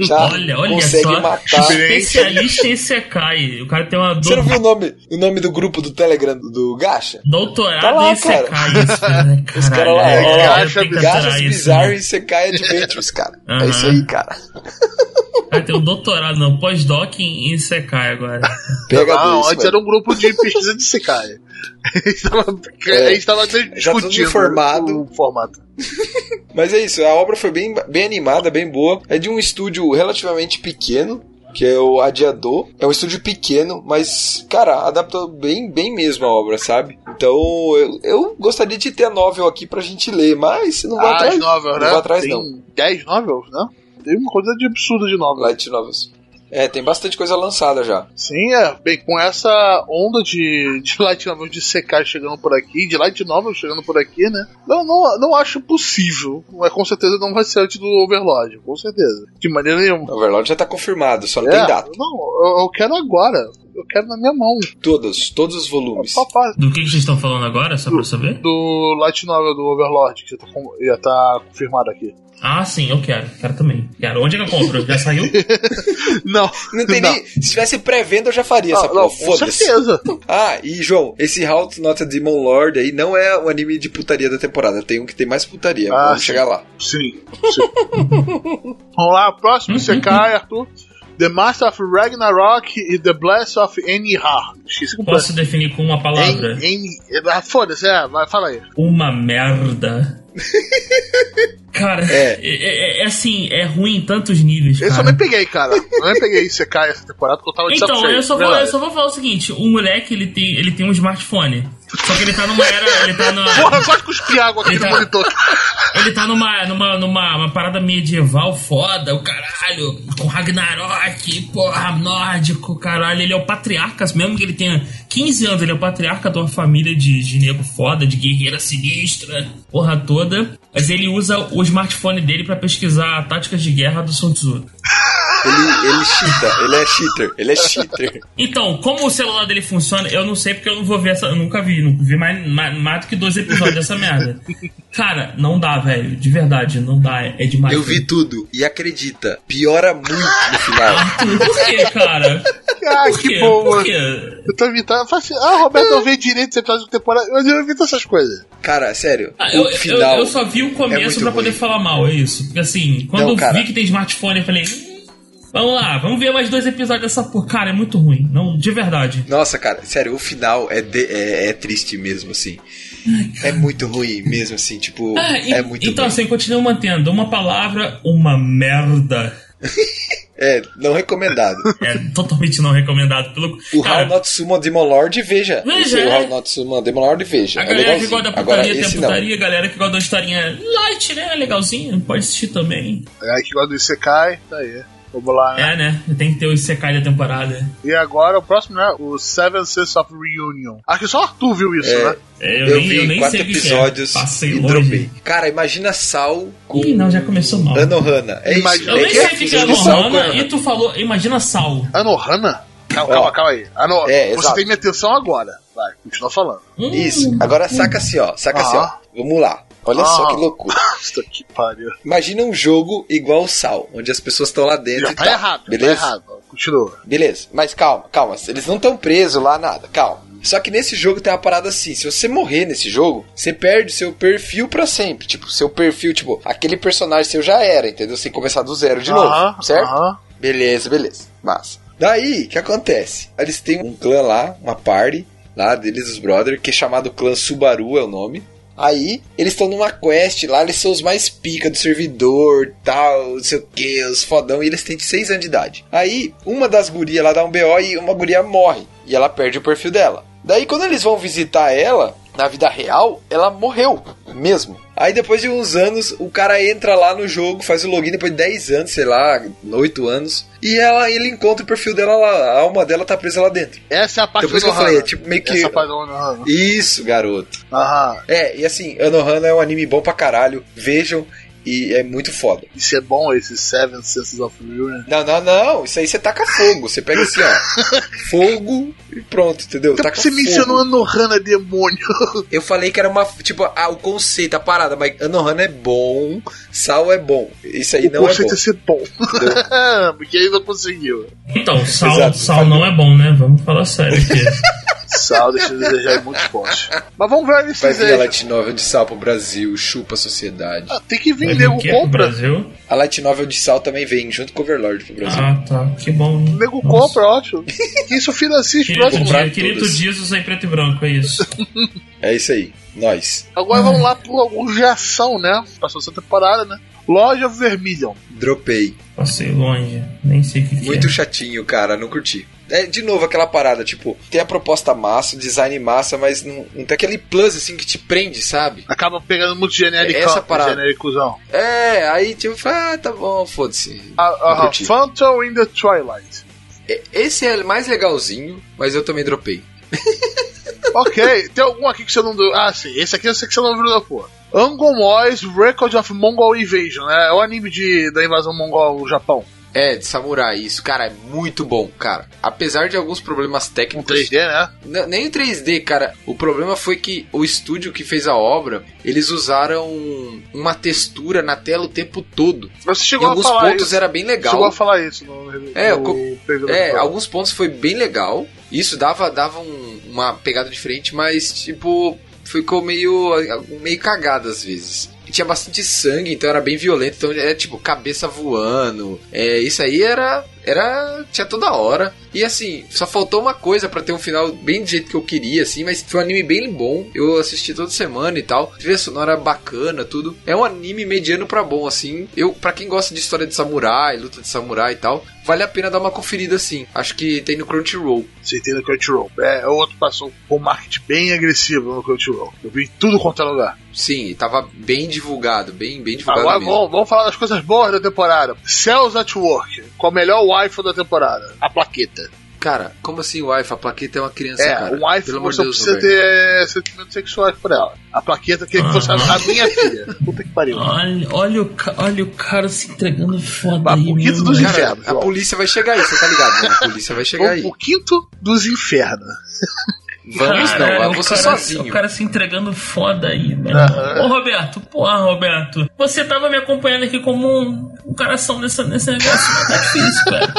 Já Olha, olha consegue só. matar. Especialista em Sekai. O cara tem uma Você não viu o nome, o nome do grupo do Telegram do Gacha? doutorado Tá lá, em Sekai. Isso, né? Os caras lá, é, ó, é, Gacha- Gachas Bizarre né? e Sekai Adventures, cara. É Aham. isso aí, cara. O cara tem um doutorado, não, pós-doc em, em Sekai agora. Pega Não, dois, antes mano. era um grupo de pesquisa de Sekai. A gente tava, É. a gente tava Já tudo discutindo formado. o formato. Mas é isso, a obra foi bem, bem animada, bem boa. É de um estúdio relativamente pequeno, que é o Adiador. É um estúdio pequeno, mas, cara, adaptou bem, bem mesmo a obra, sabe? Então, eu, eu gostaria de ter a novel aqui pra gente ler, mas não vai Ah, atrás. as novels, não né? vai atrás, Tem não. 10 novels, né? Tem uma coisa de absurda de novels. Light novels. É, tem bastante coisa lançada já. Sim, é. Bem, com essa onda de, de light novels de Sekai chegando por aqui, de light novels chegando por aqui, né? Não, não, não acho possível. Mas com certeza não vai ser antes do Overlord, com certeza. De maneira nenhuma. O Overlord já tá confirmado, só não É, tem data. Não, eu, eu quero agora. Eu quero na minha mão. Todos, todos os volumes. Papai. Do que, que vocês estão falando agora, só pra eu saber? Do light novel do Overlord, que já tá, já tá confirmado aqui. Ah, sim, eu quero. Quero também. Quero. Onde é que eu compro? Já saiu? Não. Não tem nem. Se tivesse pré-venda, eu já faria essa Ah, não, porra. com certeza. Ah, e João, esse How to Not a Demon Lord aí não é o anime de putaria da temporada. Tem um que tem mais putaria. Ah, Vamos sim. chegar lá. Sim. sim. Vamos lá, próximo Sekai, Arthur. The Master of Ragnarok e The Blast of Enihar. Posso definir com uma palavra? En, en, ah, Foda-se, é, vai, fala aí. Uma merda. Cara, É. é. É, é assim, é ruim em tantos níveis, eu cara. nem peguei, cara. Eu nem peguei Sekai essa temporada porque eu tava de Então, eu só, vou, eu só vou falar o seguinte: o moleque ele tem, ele tem um smartphone. Só que ele tá numa era. Ele tá numa. Porra, quase cuspi água aqui Ele no tá- monitor. Ele tá numa, numa, numa uma parada medieval foda, o caralho, com Ragnarok, porra, nórdico, caralho. Ele é o patriarca, mesmo que ele tenha 15 anos, ele é o patriarca de uma família de, de nego foda, de guerreira sinistra, porra toda. Mas ele usa o smartphone dele pra pesquisar táticas de guerra do Sun Tzu. Ele, ele cheata, ele é cheater, ele é cheater. Então, como o celular dele funciona, eu não sei porque eu não vou ver essa. Eu nunca vi, não vi mais, mais, mais do que dois episódios dessa merda. Cara, não dá, velho. De verdade, não dá. É, é demais. Eu vi tudo e acredita, piora muito no final. Arthur, por que, cara? Ah, Por que quê? bom, Por mano. quê? Eu tô evitando. Eu falo assim, ah, Roberto, eu vi direito esse episódio de temporada, eu evito essas coisas. Cara, sério, Ah, o eu, eu- final. eu só vi o é começo muito pra poder falar mal, é isso. Porque assim, quando Não, eu cara. vi que tem smartphone, eu falei. "Hum, Vamos lá, vamos ver mais dois episódios dessa porra. Cara, é muito ruim. Não, de verdade. Nossa, cara, sério, o final é, de- é, é triste mesmo, assim. É muito ruim mesmo, assim, tipo, Ah, e- é muito então, ruim. assim, continua mantendo. Uma palavra, uma merda. É, não recomendado. É totalmente não recomendado. Pelo... O Cara, How Not Summon Demon Lord, veja. Veja, Esse é. How Not Summon Demon Lord, veja. A é galera que legalzinho. gosta da Agora, putaria tem a não. putaria, a galera que gosta da historinha light, né? Legalzinho, pode assistir também. É aí que gosta do Isekai, tá aí. Vamos lá, né? É, né? Tem que ter o Isekai da temporada. E agora o próximo, né? O Seven Sins of Reunion. Acho que só Arthur viu isso, É. né? É, eu, Eu nem, vi eu nem quatro sei o que episódios é. Passei e longe. dropei. Cara, imagina Sal com Ih, não, já começou mal. Anohana. É Imagina- isso. Eu é nem que sei o que que é Anohana e tu falou, imagina Sal. Anohana? Calma, calma, calma aí. Ano... É, Você exato. tem minha atenção agora. Vai, continua falando. Hum, Isso. Agora saca assim, ó. Saca assim, ó. Ah. Vamos lá. Olha só Ah. que loucura. Puta que pariu. Imagina um jogo igual o Sal, onde as pessoas estão lá dentro Já e tá tal. errado, Beleza? tá errado. Continua. Beleza, mas calma, calma. Eles não estão presos lá, nada, calma. Só que nesse jogo tem uma parada assim: se você morrer nesse jogo, você perde seu perfil pra sempre. Tipo, seu perfil, tipo, aquele personagem seu já era, entendeu? Você tem que começar do zero de Aham, novo, certo? aham. Beleza, beleza. Massa. Daí, o que acontece? Eles têm um clã lá, uma party lá deles, os brothers, que é chamado clã Subaru, é o nome. Aí, eles estão numa quest lá, eles são os mais pica do servidor, tal, não sei o que, os fodão, e eles têm 6 anos de idade. Aí, uma das gurias lá dá um BO e uma guria morre, e ela perde o perfil dela. Daí, quando eles vão visitar ela, na vida real, ela morreu mesmo. Aí depois de uns anos, o cara entra lá no jogo, faz o login depois de 10 anos, sei lá, 8 anos, e ela ele encontra o perfil dela lá, a alma dela tá presa lá dentro. Essa é a parte Depois do que eu falei, é tipo meio que- Essa é parte do Anohana. Isso, garoto. Aham. É, e assim, Anohana é um anime bom pra caralho. Vejam. E é muito foda. Isso é bom, esse Seven Senses of Fury. Não, não, não. Isso aí você taca fogo. Você pega assim, ó. fogo e pronto, entendeu? Então taca você fogo. mencionou Anohana demônio. Eu falei que era uma. Tipo, ah, o conceito, a parada, mas Anohana é bom, Sal é bom. Isso aí o não é conceito bom. é ser bom. Porque ele não conseguiu. Então, sal, Exato, sal não é bom, né? Vamos falar sério aqui. Sal deixa eu desejar em muitos pontos. Mas vamos ver Vai esses vir a. Light Novel de Sal pro Brasil, chupa a sociedade. Ah, tem que Vai vir, vir o compra. Brasil? A Light Novel de Sal também vem junto com o Overlord pro Brasil. Ah, tá. Que bom. né? Nego Nossa. compra, ótimo. Que isso financia os próximos. querido. Jesus em preto e branco, é isso. É isso aí. Nós. Agora vamos lá pro alguns de ação, né? Passou essa temporada, né? Loja Vermilion. Dropei. Passei longe. Nem sei o que, que Muito é. chatinho, cara. Não curti. É, de novo, aquela parada, tipo, tem a proposta massa, o design massa, mas não, não tem aquele plus, assim, que te prende, sabe? Acaba pegando muito genérico. Essa parada. Genéricozão. É, aí, tipo, ah, tá bom, foda-se. Ah, curti. Phantom in the Twilight. Esse é mais legalzinho, mas eu também dropei. ok, tem algum aqui que você não. Ah, sim, esse aqui eu sei que você não viu da porra. Angomois Record of Mongol Invasion, né? É o anime de, da invasão mongol ao Japão. É, de samurai, isso, cara, é muito bom, cara. Apesar de alguns problemas técnicos. 3D, né? Nem o 3D, cara. O problema foi que o estúdio que fez a obra, eles usaram uma textura na tela o tempo todo. Você Em chegou a alguns falar pontos isso. era bem legal. Chegou a falar isso no, É, no- É, alguns pontos foi bem legal. Isso dava, dava um- uma pegada diferente, mas tipo, ficou meio, meio cagado às vezes. E tinha bastante sangue, então era bem violento. Então era tipo cabeça voando. É, isso aí era. Era. Tinha toda hora. E assim, só faltou uma coisa pra ter um final bem do jeito que eu queria, assim, mas foi um anime bem bom. Eu assisti toda semana e tal. Trilha sonora bacana, tudo. É um anime mediano pra bom, assim. Eu, para quem gosta de história de samurai, luta de samurai e tal, vale a pena dar uma conferida assim. Acho que tem no Crunchyroll. Você tem no Crunchyroll. É, o outro passou com um marketing bem agressivo no Crunchyroll. Eu vi tudo quanto é lugar. Sim, tava bem divulgado, bem, bem divulgado Agora mesmo. vamos, vamos falar das coisas boas da temporada. Cells at Work, com a melhor waifu da temporada. A plaqueta. Cara, como assim wife? A plaqueta é uma criança, É, cara. um waifu Pelo amor de você Deus, precisa Roberto. ter sentimentos sexuais por ela. A plaqueta queria que fosse a, a minha filha. Puta que pariu. Olha, olha, o, olha o cara se entregando foda Mas aí, meu quinto dos. Cara, infernos, a polícia vai chegar aí, você tá ligado? Né? A polícia vai chegar aí. O, o quinto dos infernos. Vamos Cara, não, vai o você cara- sozinho. O cara se entregando foda aí, irmão. Ô, Roberto, porra, Roberto. Você tava me acompanhando aqui como um, um coração nessa, nesse negócio, mas tá difícil, cara.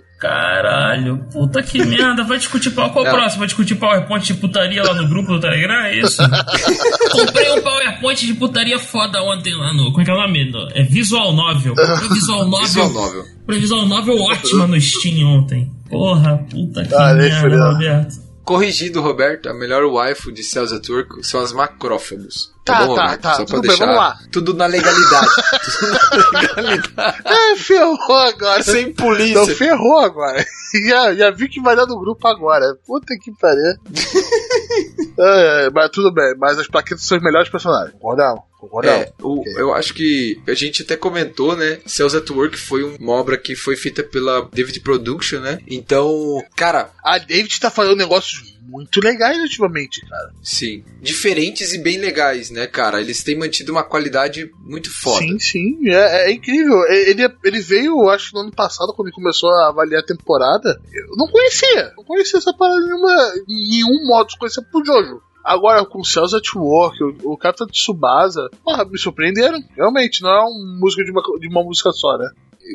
Caralho, puta que merda. Vai discutir qual, qual o próximo? Vai discutir PowerPoint de putaria lá no grupo do Telegram? É isso? Comprei um PowerPoint de putaria foda ontem lá no. Como é que é o nome? No- É Visual Novel. Comprei Visual Novel. Visual novel. Comprei Visual Novel ótima no Steam ontem. Porra, puta que Ah, merda. Roberto. Corrigido, Roberto, a melhor waifu de Cells at Work são as macrófagos. Tá, bom, tá, Roberto? tá, Só tudo pra bem, deixar vamos lá. tudo na legalidade. tudo na legalidade. É, ferrou agora. Sem polícia. Não, ferrou agora. já, já vi que vai dar no grupo agora. Puta que pariu. é, é, mas tudo bem, mas as plaquetas são os melhores personagens. Concordamos? Concordamos? É, o- eu acho que a gente até comentou, né? Cells at Work foi uma obra que foi feita pela David Production, né? Então, cara, A David tá fazendo negócios muito legais ultimamente, cara. sim, diferentes e bem legais, né, cara? Eles têm mantido uma qualidade muito foda. Sim, sim, é, é incrível. Ele, ele veio, acho que no ano passado, quando ele começou a avaliar a temporada. Eu não conhecia, não conhecia essa parada nenhuma, em nenhum modo, conhecia pro Jojo. Agora, com Cells at Work, o, o Capitão Tsubasa, porra, me surpreenderam. Realmente, não é uma música de uma, de uma música só, né?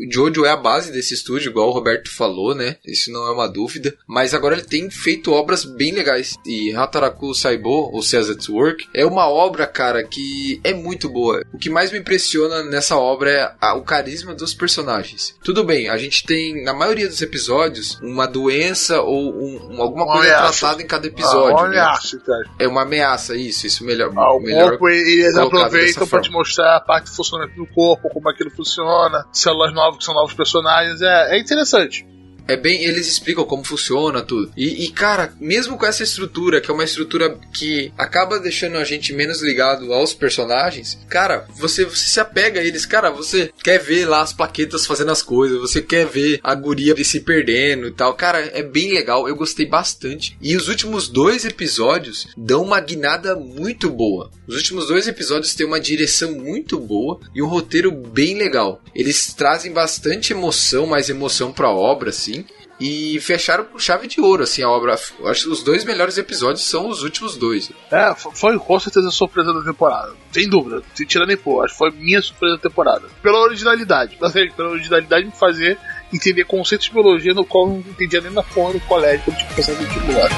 O Jojo é a base desse estúdio, igual o Roberto falou, né? Isso não é uma dúvida. Mas agora ele tem feito obras bem legais. E Hataraku Saibo, ou at Work, é uma obra, cara, que é muito boa. O que mais me impressiona nessa obra é a- o carisma dos personagens. Tudo bem, a gente tem, na maioria dos episódios, uma doença ou um- um- alguma Uma coisa ameaça. tratada em cada episódio. Ah, né? ameaça, cara. É uma ameaça, isso, isso melhor. Ah, o melhor corpo, eles aproveitam forma. te mostrar a parte funcionamento do corpo, como aquilo funciona, células novas que são novos personagens. É, é interessante. É bem, eles explicam como funciona tudo. E, e, cara, mesmo com essa estrutura, que é uma estrutura que acaba deixando a gente menos ligado aos personagens, cara, você, você se apega a eles. Cara, você quer ver lá as plaquetas fazendo as coisas, você quer ver a guria se perdendo e tal. Cara, é bem legal, eu gostei bastante. E os últimos dois episódios dão uma guinada muito boa. Os últimos dois episódios têm uma direção muito boa e um roteiro bem legal. Eles trazem bastante emoção, mais emoção pra obra, assim. E fecharam com chave de ouro, assim, a obra. Eu acho que os dois melhores episódios são os últimos dois. É, foi com certeza a surpresa da temporada. Sem dúvida, sem tirar nem pôr. Acho que foi minha surpresa da temporada. Pela originalidade. Pela originalidade de fazer entender conceitos de biologia no qual eu não entendia nem na porra do colégio, quando tinha que passar vestibular.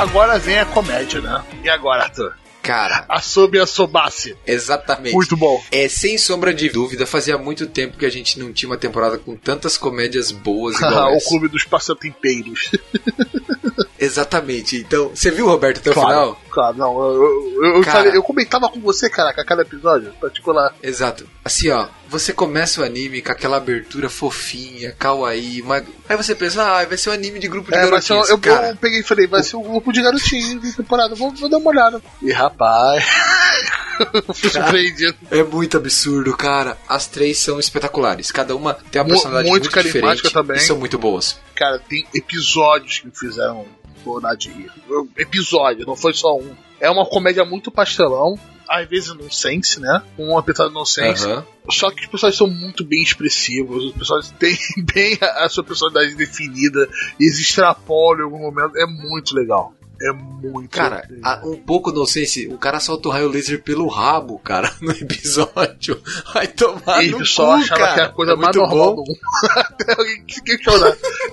Agora vem a comédia, né? E agora, Arthur? Cara, A sob e a sobasse. exatamente. Muito bom. É, sem sombra de dúvida, fazia muito tempo que a gente não tinha uma temporada com tantas comédias boas igual o clube dos passatempeiros. Exatamente. Então, você viu, Roberto, até o claro, final? Claro, não. Eu, eu, eu, Cara. falei- eu comentava com você, caraca, a cada episódio, particular. Exato. Assim, ó, você começa o anime com aquela abertura fofinha, kawaii, uma... aí você pensa, ah, vai ser um anime de grupo de É, garotinhos. eu, Cara, eu peguei e falei, vai ser um grupo de garotinhos de temporada, vou, vou dar uma olhada. E rapaz, surpreendido. é muito absurdo, cara. As três são espetaculares. Cada uma tem uma personalidade muito muito, diferente também. e são muito boas. Cara, tem episódios que fizeram de rir. Episódio, não foi só um. É uma comédia muito pastelão, às vezes nonsense, né? Com uma pitada nonsense. Aham. Só que os personagens são muito bem expressivos, os personagens têm bem a, a sua personalidade definida, e eles extrapolam em algum momento, é muito legal. É muito Cara, a- um pouco, não sei se o cara solta o raio laser pelo rabo, cara, no episódio. Vai tomar Ele no só cu, achava cara. que era a coisa É mais muito normal bom. do mundo.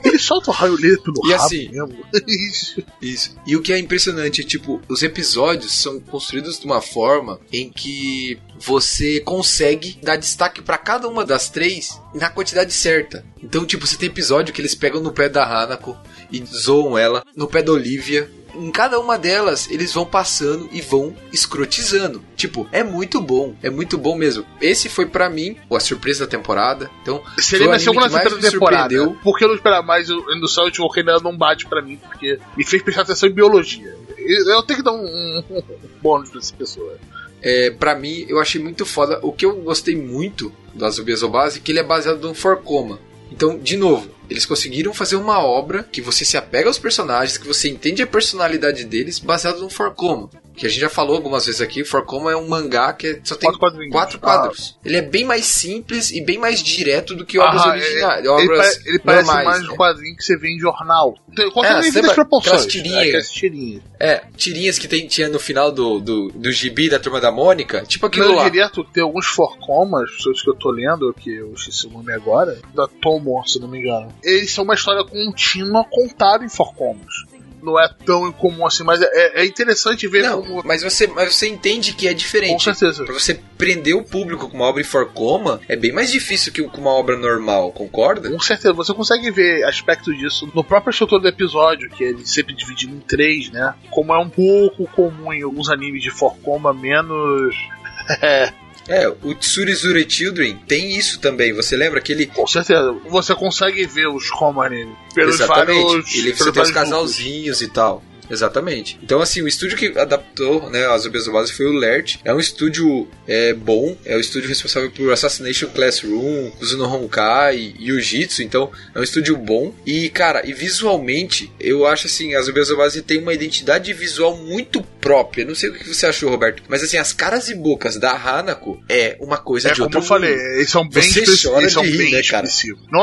Ele solta o raio laser pelo E rabo assim- mesmo. Isso. Isso. E o que é impressionante é, tipo, os episódios são construídos de uma forma em que você consegue dar destaque pra cada uma das três na quantidade certa. Então, tipo, você tem episódio que eles pegam no pé da Hanako e zoam ela, no pé da Olivia. Em cada uma delas, eles vão passando e vão escrotizando. Tipo, é muito bom, é muito bom mesmo. Esse foi pra mim a surpresa da temporada. Então, Seria minha anime segunda terceira me temporada. surpreendeu. Porque eu não esperava mais o End do South Walker ainda não bate pra mim, porque me fez prestar atenção em biologia. Eu tenho que dar um, um- um bônus pra essa pessoa. é, pra mim, eu achei muito foda. O que eu gostei muito do Azubezobase é que ele é baseado no Forcoma. Então, de novo, eles conseguiram fazer uma obra que você se apega aos personagens, que você entende a personalidade deles, baseado no Forcoma. Que a gente já falou algumas vezes aqui, Forcoma é um mangá que é- só tem Quatro quatro Ah. quadros. Ele é bem mais simples e bem mais direto do que obras Ah, originais. ele, obras pare- ele parece normais, mais né? um quadrinho que você vê em jornal. Tem- Qualquer É, é, lembra proporções. tirinhas? É, tirinhas. É, tirinhas que tem, tinha no final do, do, do gibi da Turma da Mônica, tipo aquilo eu lá. que tem alguns forcomas, os que eu tô lendo, que eu esqueci o nome agora, da Tomo, se não me engano. Eles são uma história contínua contada em forcomos. Não é tão incomum assim, mas é, é interessante ver Não, como. mas você, mas você entende que é Com diferente. certeza. Pra você prender o público com uma obra em forcoma, é bem mais difícil que com uma obra normal, concorda? Com certeza, você consegue ver aspectos disso no próprio estrutura do episódio, que ele sempre dividido em três, né? Como é um pouco comum em alguns animes de Forcoma, menos. É, o Tsurizure Children tem isso também. Você lembra que ele. Com certeza, você consegue ver os Coma nele. Pelos Exatamente. vários. ele pelos você tem os vários casalzinhos e tal. Exatamente. Então, assim, o estúdio que adaptou né, as Obesobase foi o Lert. É um estúdio é, bom. É o estúdio responsável por Assassination Classroom, Kuzuno Honkai e Jiu-Jitsu. Então, é um estúdio bom. E, cara, e visualmente, eu acho assim, as Obesobase tem uma identidade visual muito própria. Não sei o que você achou, Roberto. Mas, assim, as caras e bocas da Hanako é uma coisa É de como outro eu falei, eles são bem, Você chora eles são rir, bem né, cara?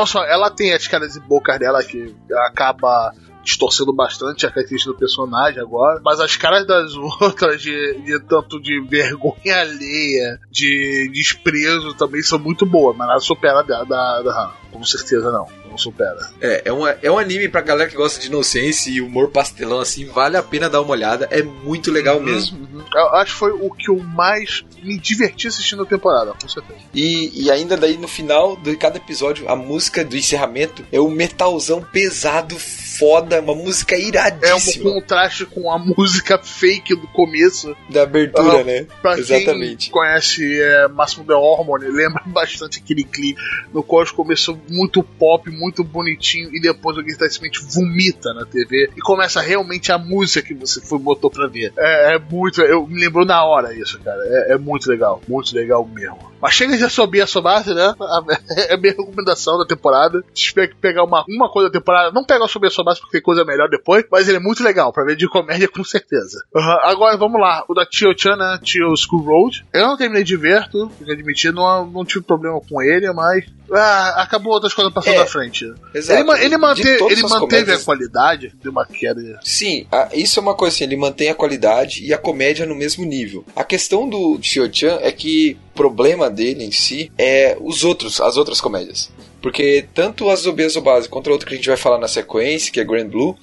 só ela tem as caras e bocas dela que acaba distorcendo bastante a característica do personagem agora, mas as caras das outras de, de tanto de vergonha alheia, de desprezo também são muito boas, mas nada supera a da, da, da com certeza não. Não supera. É, é um, é um anime pra galera que gosta de inocência e humor pastelão, assim, vale a pena dar uma olhada. É muito legal mesmo. Uhum. Eu acho que foi o que eu mais me diverti assistindo a temporada, com certeza. E, e ainda daí no final de cada episódio, a música do encerramento é um metalzão pesado, foda, uma música É um iradíssima contraste com a música fake do começo. da abertura, Ah, né? Pra Exatamente. quem conhece é, Máximo The Hormone, lembra bastante aquele clipe no qual começou muito pop, muito bonitinho, e depois alguém simplesmente vomita na TV e começa realmente a música que você foi, botou pra ver. É, é muito. Eu me lembrou na hora isso, cara. É, é muito legal, muito legal mesmo. Mas chega de subir a sua base, né? A- É a minha recomendação da temporada. Espero que pegar uma, uma coisa da temporada. Não pegar o subir a sua base porque tem coisa melhor depois, mas ele é muito legal pra ver de comédia com certeza. Aham, Agora vamos lá, o da Tio Chan, né? Tio School Road. Eu não terminei de ver, tenho que admitir, não, não tive problema com ele, mas. Ah, acabou outras coisas passando É, à frente. Exato. Ele, ele, mante- ele manteve comédias- a qualidade, deu uma queda. Sim, a- isso é uma coisa assim, ele mantém a qualidade e a comédia no mesmo nível. A questão do Chio-chan é que o problema dele em si é os outros, as outras comédias. Porque tanto as Obesobase quanto a outra que a gente vai falar na sequência, que é Grand Blue,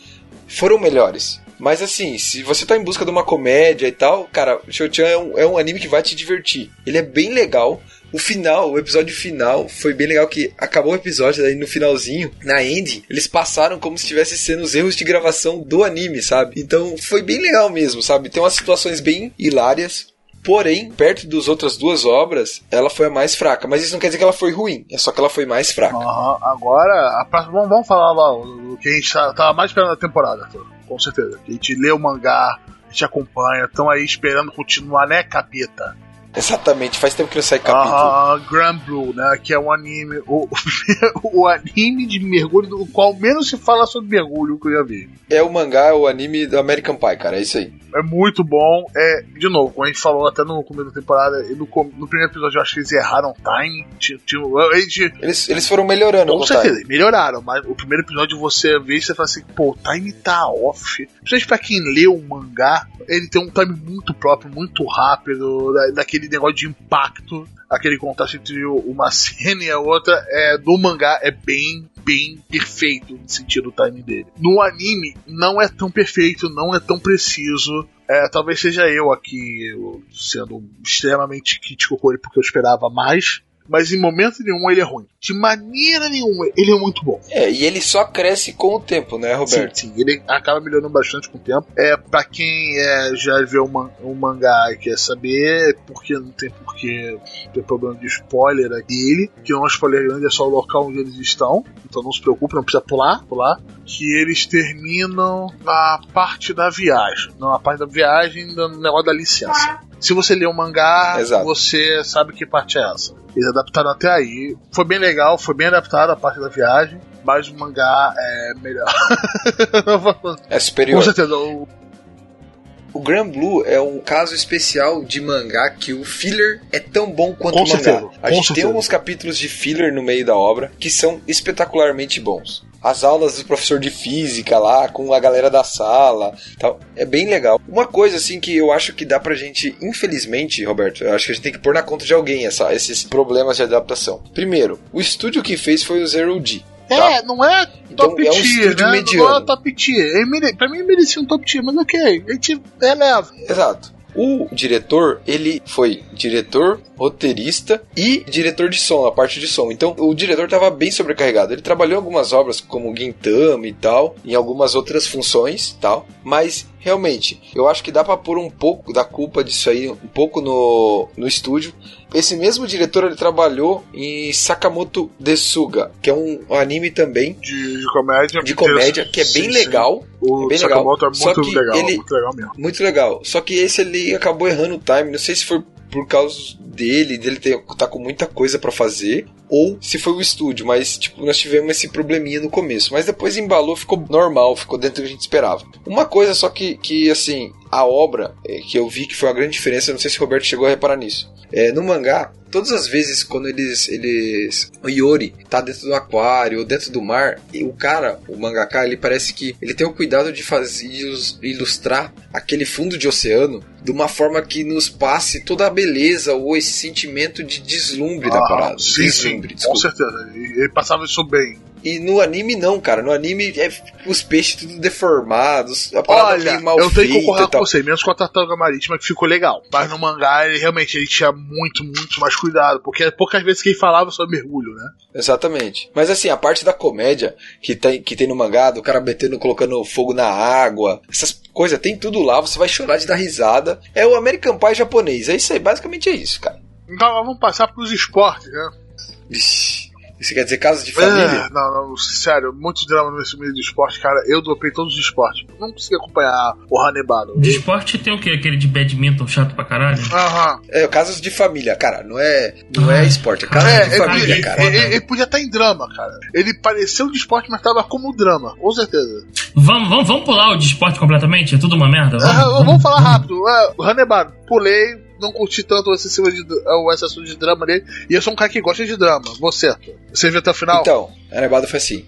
foram melhores. Mas assim, se você tá em busca de uma comédia e tal, cara, Chio-chan é um, é um anime que vai te divertir. Ele é bem legal. O final, o episódio final, foi bem legal que acabou o episódio, daí no finalzinho, na end, eles passaram como se estivesse sendo os erros de gravação do anime, sabe? Então foi bem legal mesmo, sabe? Tem umas situações bem hilárias. Porém, perto das outras duas obras, ela foi a mais fraca. Mas isso não quer dizer que ela foi ruim, é só que ela foi mais fraca. Aham, Agora, a próxima, vamos, vamos falar lá o, que a gente tá- tava mais esperando da temporada, com certeza. A gente lê o mangá, a gente acompanha, estão aí esperando continuar, né, capeta? Exatamente, faz tempo que não sai capítulo. Aham, Grand Blue, né? Que é um anime. O, o anime de mergulho do qual menos se fala sobre mergulho que eu já vi. É o mangá, é o anime do American Pie, cara, é isso aí. É muito bom. É, de novo, como a gente falou até no começo da temporada, e no, no primeiro episódio eu acho que eles erraram o time. Tinha, tinha, a gente, Eles, eles foram melhorando com o certeza, time. melhoraram, mas o primeiro episódio você vê e você fala assim, pô, o time tá off. Principalmente pra quem lê o mangá, ele tem um time muito próprio, muito rápido, da- daquele negócio de impacto, aquele contraste entre uma cena e a outra é, do mangá é bem, bem perfeito no sentido do time dele. No anime, não é tão perfeito, não é tão preciso. É, talvez seja eu aqui sendo extremamente crítico com ele porque eu esperava mais. Mas em momento nenhum ele é ruim. De maneira nenhuma, ele é muito bom. É, e ele só cresce com o tempo, né, Roberto? Sim, sim, ele acaba melhorando bastante com o tempo. É, pra quem é, já viu o, o mangá e quer saber, porque não tem porque tem problema de spoiler aqui dele, que não é um spoiler grande, é só o local onde eles estão. Então não se preocupe, não precisa pular, pular. Que eles terminam na parte da viagem. Não, na parte da viagem, no negócio da licença. Se você lê o mangá, Exato. você sabe que parte é essa. Eles adaptaram até aí. Foi bem legal, foi bem adaptado a parte da viagem. Mas o mangá é melhor. É superior. Com certeza. O, O Grand Blue é um caso especial de mangá que o filler é tão bom quanto Com o mangá. certeza, A com gente tem certeza. alguns capítulos de filler no meio da obra que são espetacularmente bons. As aulas do professor de física lá, com a galera da sala, tal, é bem legal. Uma coisa assim que eu acho que dá pra gente, infelizmente, Roberto, eu acho que a gente tem que pôr na conta de alguém essa, esses problemas de adaptação. Primeiro, o estúdio que fez foi o Zero D. Tá? É, não é Então, top é um tier, estúdio né? mediano. Não é top tier. Ele mere- Pra mim merecia um top tier, mas ok. A gente releva. Exato. O diretor, ele foi diretor, roteirista e diretor de som, a parte de som. Então, o diretor estava bem sobrecarregado. Ele trabalhou em algumas obras como Gintama e tal, em algumas outras funções, tal, mas realmente, eu acho que dá para pôr um pouco da culpa disso aí, um pouco no, no estúdio. Esse mesmo diretor, ele trabalhou em Sakamoto Desuga, que é um anime também De, de comédia. de comédia, que é bem Sim, sim. legal. O é bem Sakamoto legal. é muito legal, ele- muito legal mesmo. Muito legal. Só que esse ele acabou errando o time. Não sei se foi por causa dele, dele ter, tá com muita coisa pra fazer, ou se foi o estúdio, mas tipo, nós tivemos esse probleminha no começo. Mas depois embalou, ficou normal, ficou dentro do que a gente esperava. Uma coisa só que, que assim, a obra é, que eu vi que foi uma grande diferença, não sei se o Roberto chegou a reparar nisso. É, no mangá, todas as vezes quando eles, eles. O Yori tá dentro do aquário ou dentro do mar, e o cara, o mangaka, ele parece que ele tem o cuidado de fazer ilus- ilustrar aquele fundo de oceano de uma forma que nos passe toda a beleza ou esse sentimento de deslumbre da Ah, parada. Sim, sim, deslumbre, com desculpa. certeza. Ele ele passava isso bem. E no anime não, cara. No anime é os peixes tudo deformados, a parada Olha, meio mal eu tenho que concordar com você, menos com a tartaruga marítima que ficou legal. Mas no mangá, ele realmente ele tinha muito, muito mais cuidado. Porque poucas vezes que ele falava sobre mergulho, né? Exatamente. Mas assim, a parte da comédia que tem, que tem no mangá, do cara metendo, colocando fogo na água, essas coisas, tem tudo lá, você vai chorar de dar risada. É o American Pie japonês, é isso aí, basicamente é isso, cara. Então vamos passar pros esportes, né? Vixe, isso quer dizer casa de família? É, não, não, sério, muito drama nesse meio do esporte, cara. Eu dopei todos os esportes. Não consegui acompanhar o Hannibal. De esporte tem o quê? Aquele de badminton chato pra caralho? Aham. É, casas de família, cara, não é, não é Ah, esporte, é casa É, de família, ele- cara. ele- ele podia estar em drama, cara. Ele pareceu de esporte, mas tava como drama, com certeza. Vamos, vamos, vamos pular o de esporte completamente? É tudo uma merda? Ah, vamos falar rápido. É, o Hannibal, pulei, não curti tanto o excesso de, o excesso de drama dele. E eu sou um cara que gosta de drama. Você, você viu até o final? Então, a Nevada foi assim.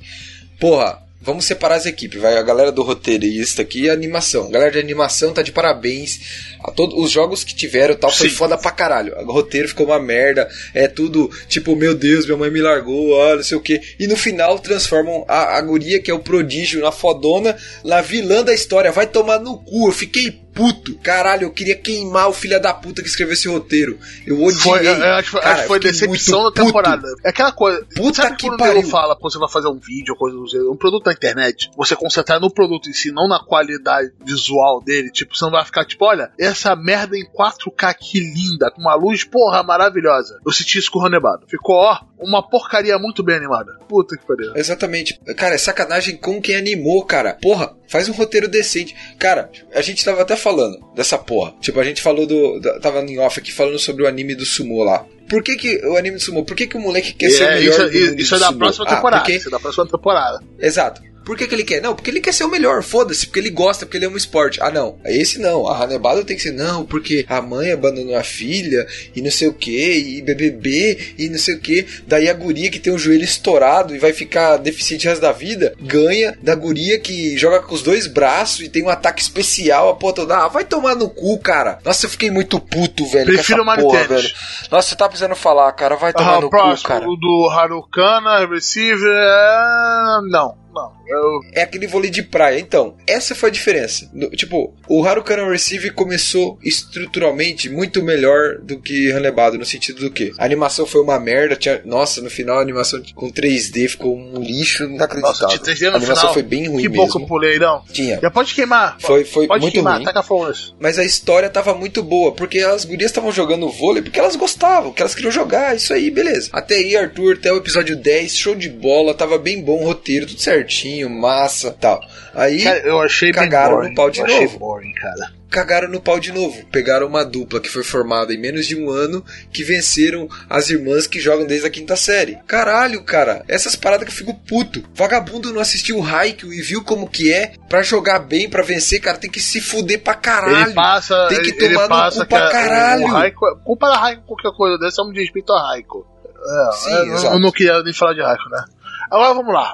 Porra, vamos separar as equipes. Vai a galera do roteirista aqui e a animação. A galera de animação tá de parabéns. A todos os jogos que tiveram tal foi Sim. foda pra caralho. O roteiro ficou uma merda. É tudo tipo, meu Deus, minha mãe me largou, ah, não sei o que. E no final transformam a, a guria, que é o prodígio, na fodona, na vilã da história. Vai tomar no cu. Eu fiquei puto. Caralho, eu queria queimar o filho da puta que escreveu esse roteiro. Eu odiei. Foi, eu acho, que foi- Cara, acho que foi decepção da muito puto. temporada. É aquela coisa. Puta sabe que quando o pariu. nego fala quando você vai fazer um vídeo ou coisa do um produto na internet, você concentrar no produto em si, não na qualidade visual dele. Tipo, você não vai ficar tipo, olha, essa merda em 4K que linda, com uma luz, porra, maravilhosa. Eu senti isso com o Ronebado. Ficou, ó, uma porcaria muito bem animada. Puta que pariu. Exatamente. Cara, é sacanagem com quem animou, cara. Porra, faz um roteiro decente. Cara, a gente tava até falando dessa porra. Tipo, a gente falou do. da- tava em off aqui falando sobre o anime do Sumo lá. Por que, que o anime do Sumo? Por que, que o moleque quer ser o É, melhor isso, do isso é do da sumo? próxima Ah, temporada. porque- Isso é da próxima temporada. Exato. Por que, que ele quer? Não, porque ele quer ser o melhor, foda-se, porque ele gosta, porque ele é um esporte. Ah, não, esse não. A Hanebado tem que ser, não, porque a mãe abandonou a filha, e não sei o que, e BBB, e não sei o que. Daí a guria que tem o joelho estourado e vai ficar deficiente o resto da vida, ganha da guria que joga com os dois braços e tem um ataque especial, a porra toda. Ah, vai tomar no cu, cara. Nossa, eu fiquei muito puto, velho. com Prefiro essa Mario porra, velho. Nossa, você tá precisando falar, cara. Vai tomar Ah, no próximo, cu, cara. o do Harukana, Receiver, é... não, não. É aquele vôlei de praia. Então, essa foi a diferença. No- tipo, o Harukan Receive começou estruturalmente muito melhor do que Hanebado, no sentido do que a animação foi uma merda. Tinha, nossa, no final a animação com 3D ficou um lixo inacreditável. Nossa, de 3D no a animação final. foi bem ruim que bom que mesmo. eu pulei, não. Tinha. Já pode queimar. Foi- foi pode muito queimar, ruim. taca nisso. Mas a história tava muito boa, porque as gurias estavam jogando vôlei porque elas gostavam, que elas queriam jogar, isso aí, beleza. Até aí, Arthur, até o episódio 10, show de bola, tava bem bom o roteiro, tudo certinho, massa tal. Aí Cara, eu achei cagaram boring. no pau de eu achei novo. boring, cara. cagaram no pau de novo. Pegaram uma dupla que foi formada em menos de um ano que venceram as irmãs que jogam desde a quinta série. Caralho, cara, essas paradas que eu fico puto. Vagabundo não assistiu o Haikyuu e viu como que é pra jogar bem, pra vencer, cara, tem que se fuder pra caralho. Ele passa, Tem que ele, ele tomar no passa cu que pra caralho. O Raiko, comparar Raiko com qualquer coisa dessa é um desrespeito a Raiko. É, Sim, eu, eu não queria nem falar de Raiko, né? Agora vamos lá.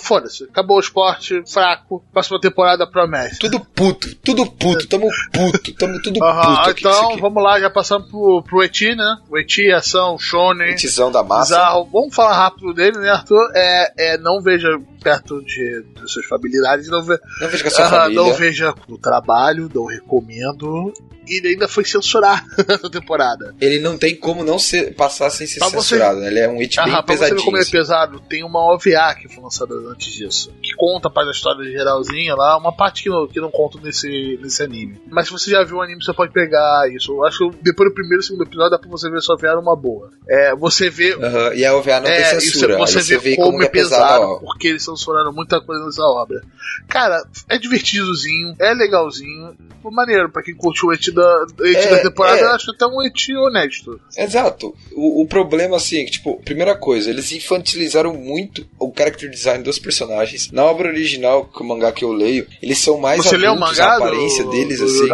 Foda-se. Acabou o esporte, fraco. Próxima temporada promete. Tudo puto, tudo puto, tamo puto, tamo tudo Aham, puto aqui. então vamos lá, já passamos pro, pro Eti, né? O Eti, ação, shonen, Tizão da massa. bizarro. Vamos falar rápido dele, né, Arthur? É, é, não veja perto de, de suas familiaridades, não, ve, Não vejo com a sua família. não veja no trabalho, não recomendo. E ele ainda foi censurado nessa temporada. Ele não tem como não ser, passar sem ser Pra você- censurado, né? Ele é um bem Ah, você ver pesadinho. como é assim. pesado, tem uma OVA que foi lançada antes disso. Que conta para a história geralzinha lá, uma parte que não, que não conta nesse, nesse anime. Mas se você já viu o anime, você pode pegar isso. Eu acho que depois do primeiro e segundo episódio dá pra você ver se a OVA era uma boa. É, você vê. Aham, E a OVA não é, tem isso, censura. você Aí você vê como, como é é pesado. porque eles censuraram muita coisa nessa obra. Cara, é divertidozinho, é legalzinho, maneiro pra quem curtiu o Eti da, eti É, da temporada, é. eu acho até um eti honesto. Exato. O, o problema, assim, é que, tipo, primeira coisa, eles infantilizaram muito o character design dos personagens. Na obra original, que o mangá que eu leio, eles são mais Você leu o adultos, mangá a aparência do, deles, do assim. No?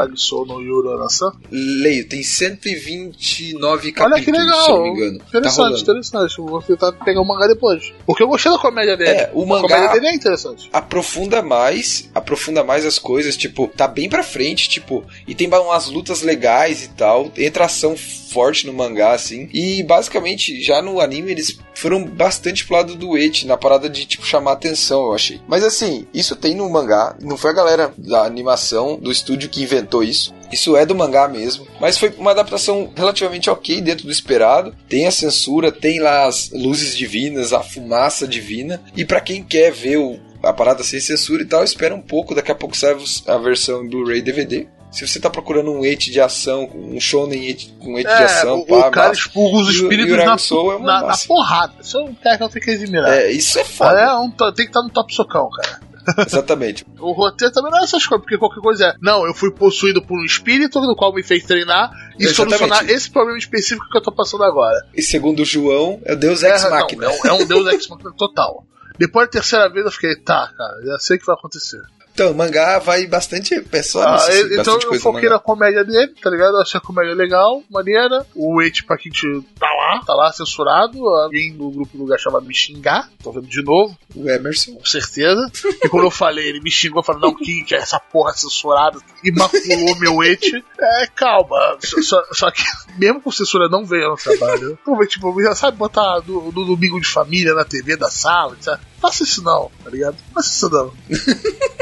Leio, tem 129 capítulos, Olha que se eu não legal. me engano. Tá Interessante, rolando. interessante. Vou tentar pegar o mangá depois. Porque eu gostei da comédia dele. É, o A mangá- comédia dele é interessante. aprofunda mais, aprofunda mais as coisas, tipo, tá bem pra frente, tipo, e tem umas lutas legais e tal, entra ação forte no mangá, assim, e basicamente, já no anime, eles foram bastante pro lado do na parada de, tipo, chamar atenção, eu achei. Mas assim, isso tem no mangá, não foi a galera da animação, do estúdio que inventou isso, isso é do mangá mesmo, mas foi uma adaptação relativamente ok dentro do esperado. Tem a censura, tem lá as luzes divinas, a fumaça divina. E pra quem quer ver o, a parada sem censura e tal, espera um pouco, daqui a pouco sai a versão em Blu-ray DVD. Se você tá procurando um eti de ação, um shonen eti- com eti de ação, É, o, pá, o cara expulga os espíritos na, é na, na porrada. Isso é um cara que eu tenho que admirar. É, isso é foda. É, um, to- tem que estar no top socão, cara. Exatamente. O roteiro também não é essas coisas, porque qualquer coisa é, não, eu fui possuído por um espírito no qual me fez treinar e Exatamente. solucionar esse problema específico que eu tô passando agora. E segundo o João, é o Deus É, Ex não, Machina. é, um- é um deus ex machina total. Depois da terceira vez eu fiquei, tá, cara, já sei o que vai acontecer. Então, o mangá vai bastante. Só Ah, ele- então eu foquei na comédia dele, tá ligado? Eu achei a comédia legal, maneira. O Wait Paquete tá lá, tá lá censurado. Alguém no grupo do lugar chamado me xingar. Tô vendo de novo, O Emerson. com certeza. E quando eu falei, ele me xingou, falando, não, que, que é essa porra censurada? E maculou meu Wait. É, calma. Só, só- só que, mesmo com censura, não veio no trabalho. Então, tipo, já sabe botar no, no domingo de família na TV da sala, etc. Faça isso não, tá ligado? Faça isso não.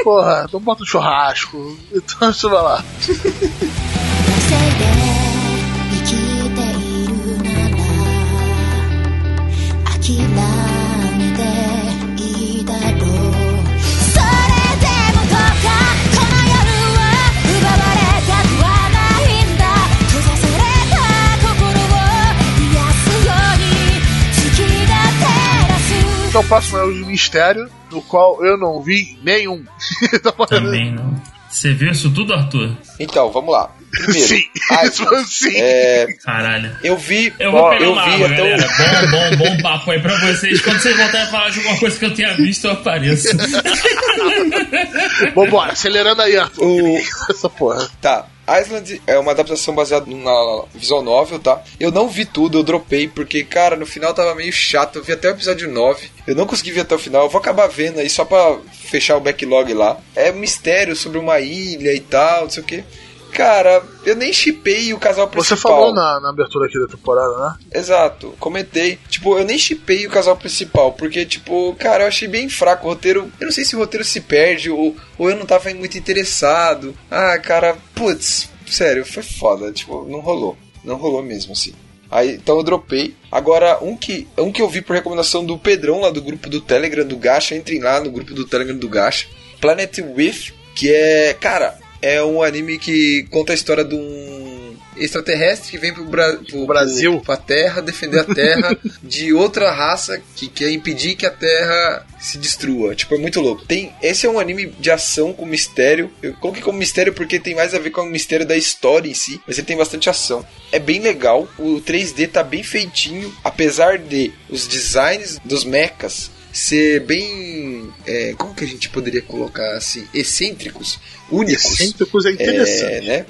Porra, não bota um churrasco. Então, isso vai lá. Então o próximo é o de mistério, no qual eu não vi nenhum. Então, Também não. Você viu isso tudo, Arthur? Então, vamos lá. Primeiro, Sim. Island. Sim. É, Caralho. eu vi. Eu vou pegar eu uma vi água, até galera. Bom, bom, bom papo aí pra vocês. Quando vocês voltarem a falar de alguma coisa que eu tenha visto, eu apareço. Vambora, acelerando aí, Arthur. O- Essa porra. Tá. Island é uma adaptação baseada na visual novel, tá? Eu não vi tudo, eu dropei, porque, cara, no final tava meio chato. Eu vi até o episódio 9. Eu não consegui ver até o final. Eu vou acabar vendo aí só pra fechar o backlog lá. É um mistério sobre uma ilha e tal, não sei o que. Cara, eu nem chipei o casal Você principal. falou na, na abertura aqui da temporada, né? Exato, comentei. Tipo, eu nem chipei o casal principal, porque, tipo, cara, eu achei bem fraco o roteiro. Eu não sei se o roteiro se perde ou, ou eu não tava muito interessado. Ah, cara, putz, sério, foi foda. Tipo, não rolou. Não rolou mesmo, assim. Aí, então eu dropei. Agora, um que, um que eu vi por recomendação do Pedrão lá do grupo do Telegram do Gacha, entrem lá no grupo do Telegram do Gacha. Planet With, que é, cara, é um anime que conta a história de um extraterrestre que vem pro, Bra pro Brasil. pro- pra Terra defender a Terra de outra raça que quer impedir que a Terra se destrua. Tipo, é muito louco. Tem, esse é um anime de ação com mistério. Eu coloquei como mistério porque tem mais a ver com o mistério da história em si, mas ele tem bastante ação. É bem legal, o 3D tá bem feitinho, apesar de os designs dos mechas ser bem. é, como que a gente poderia colocar assim? Excêntricos, únicos. Excêntricos é interessante. É, né?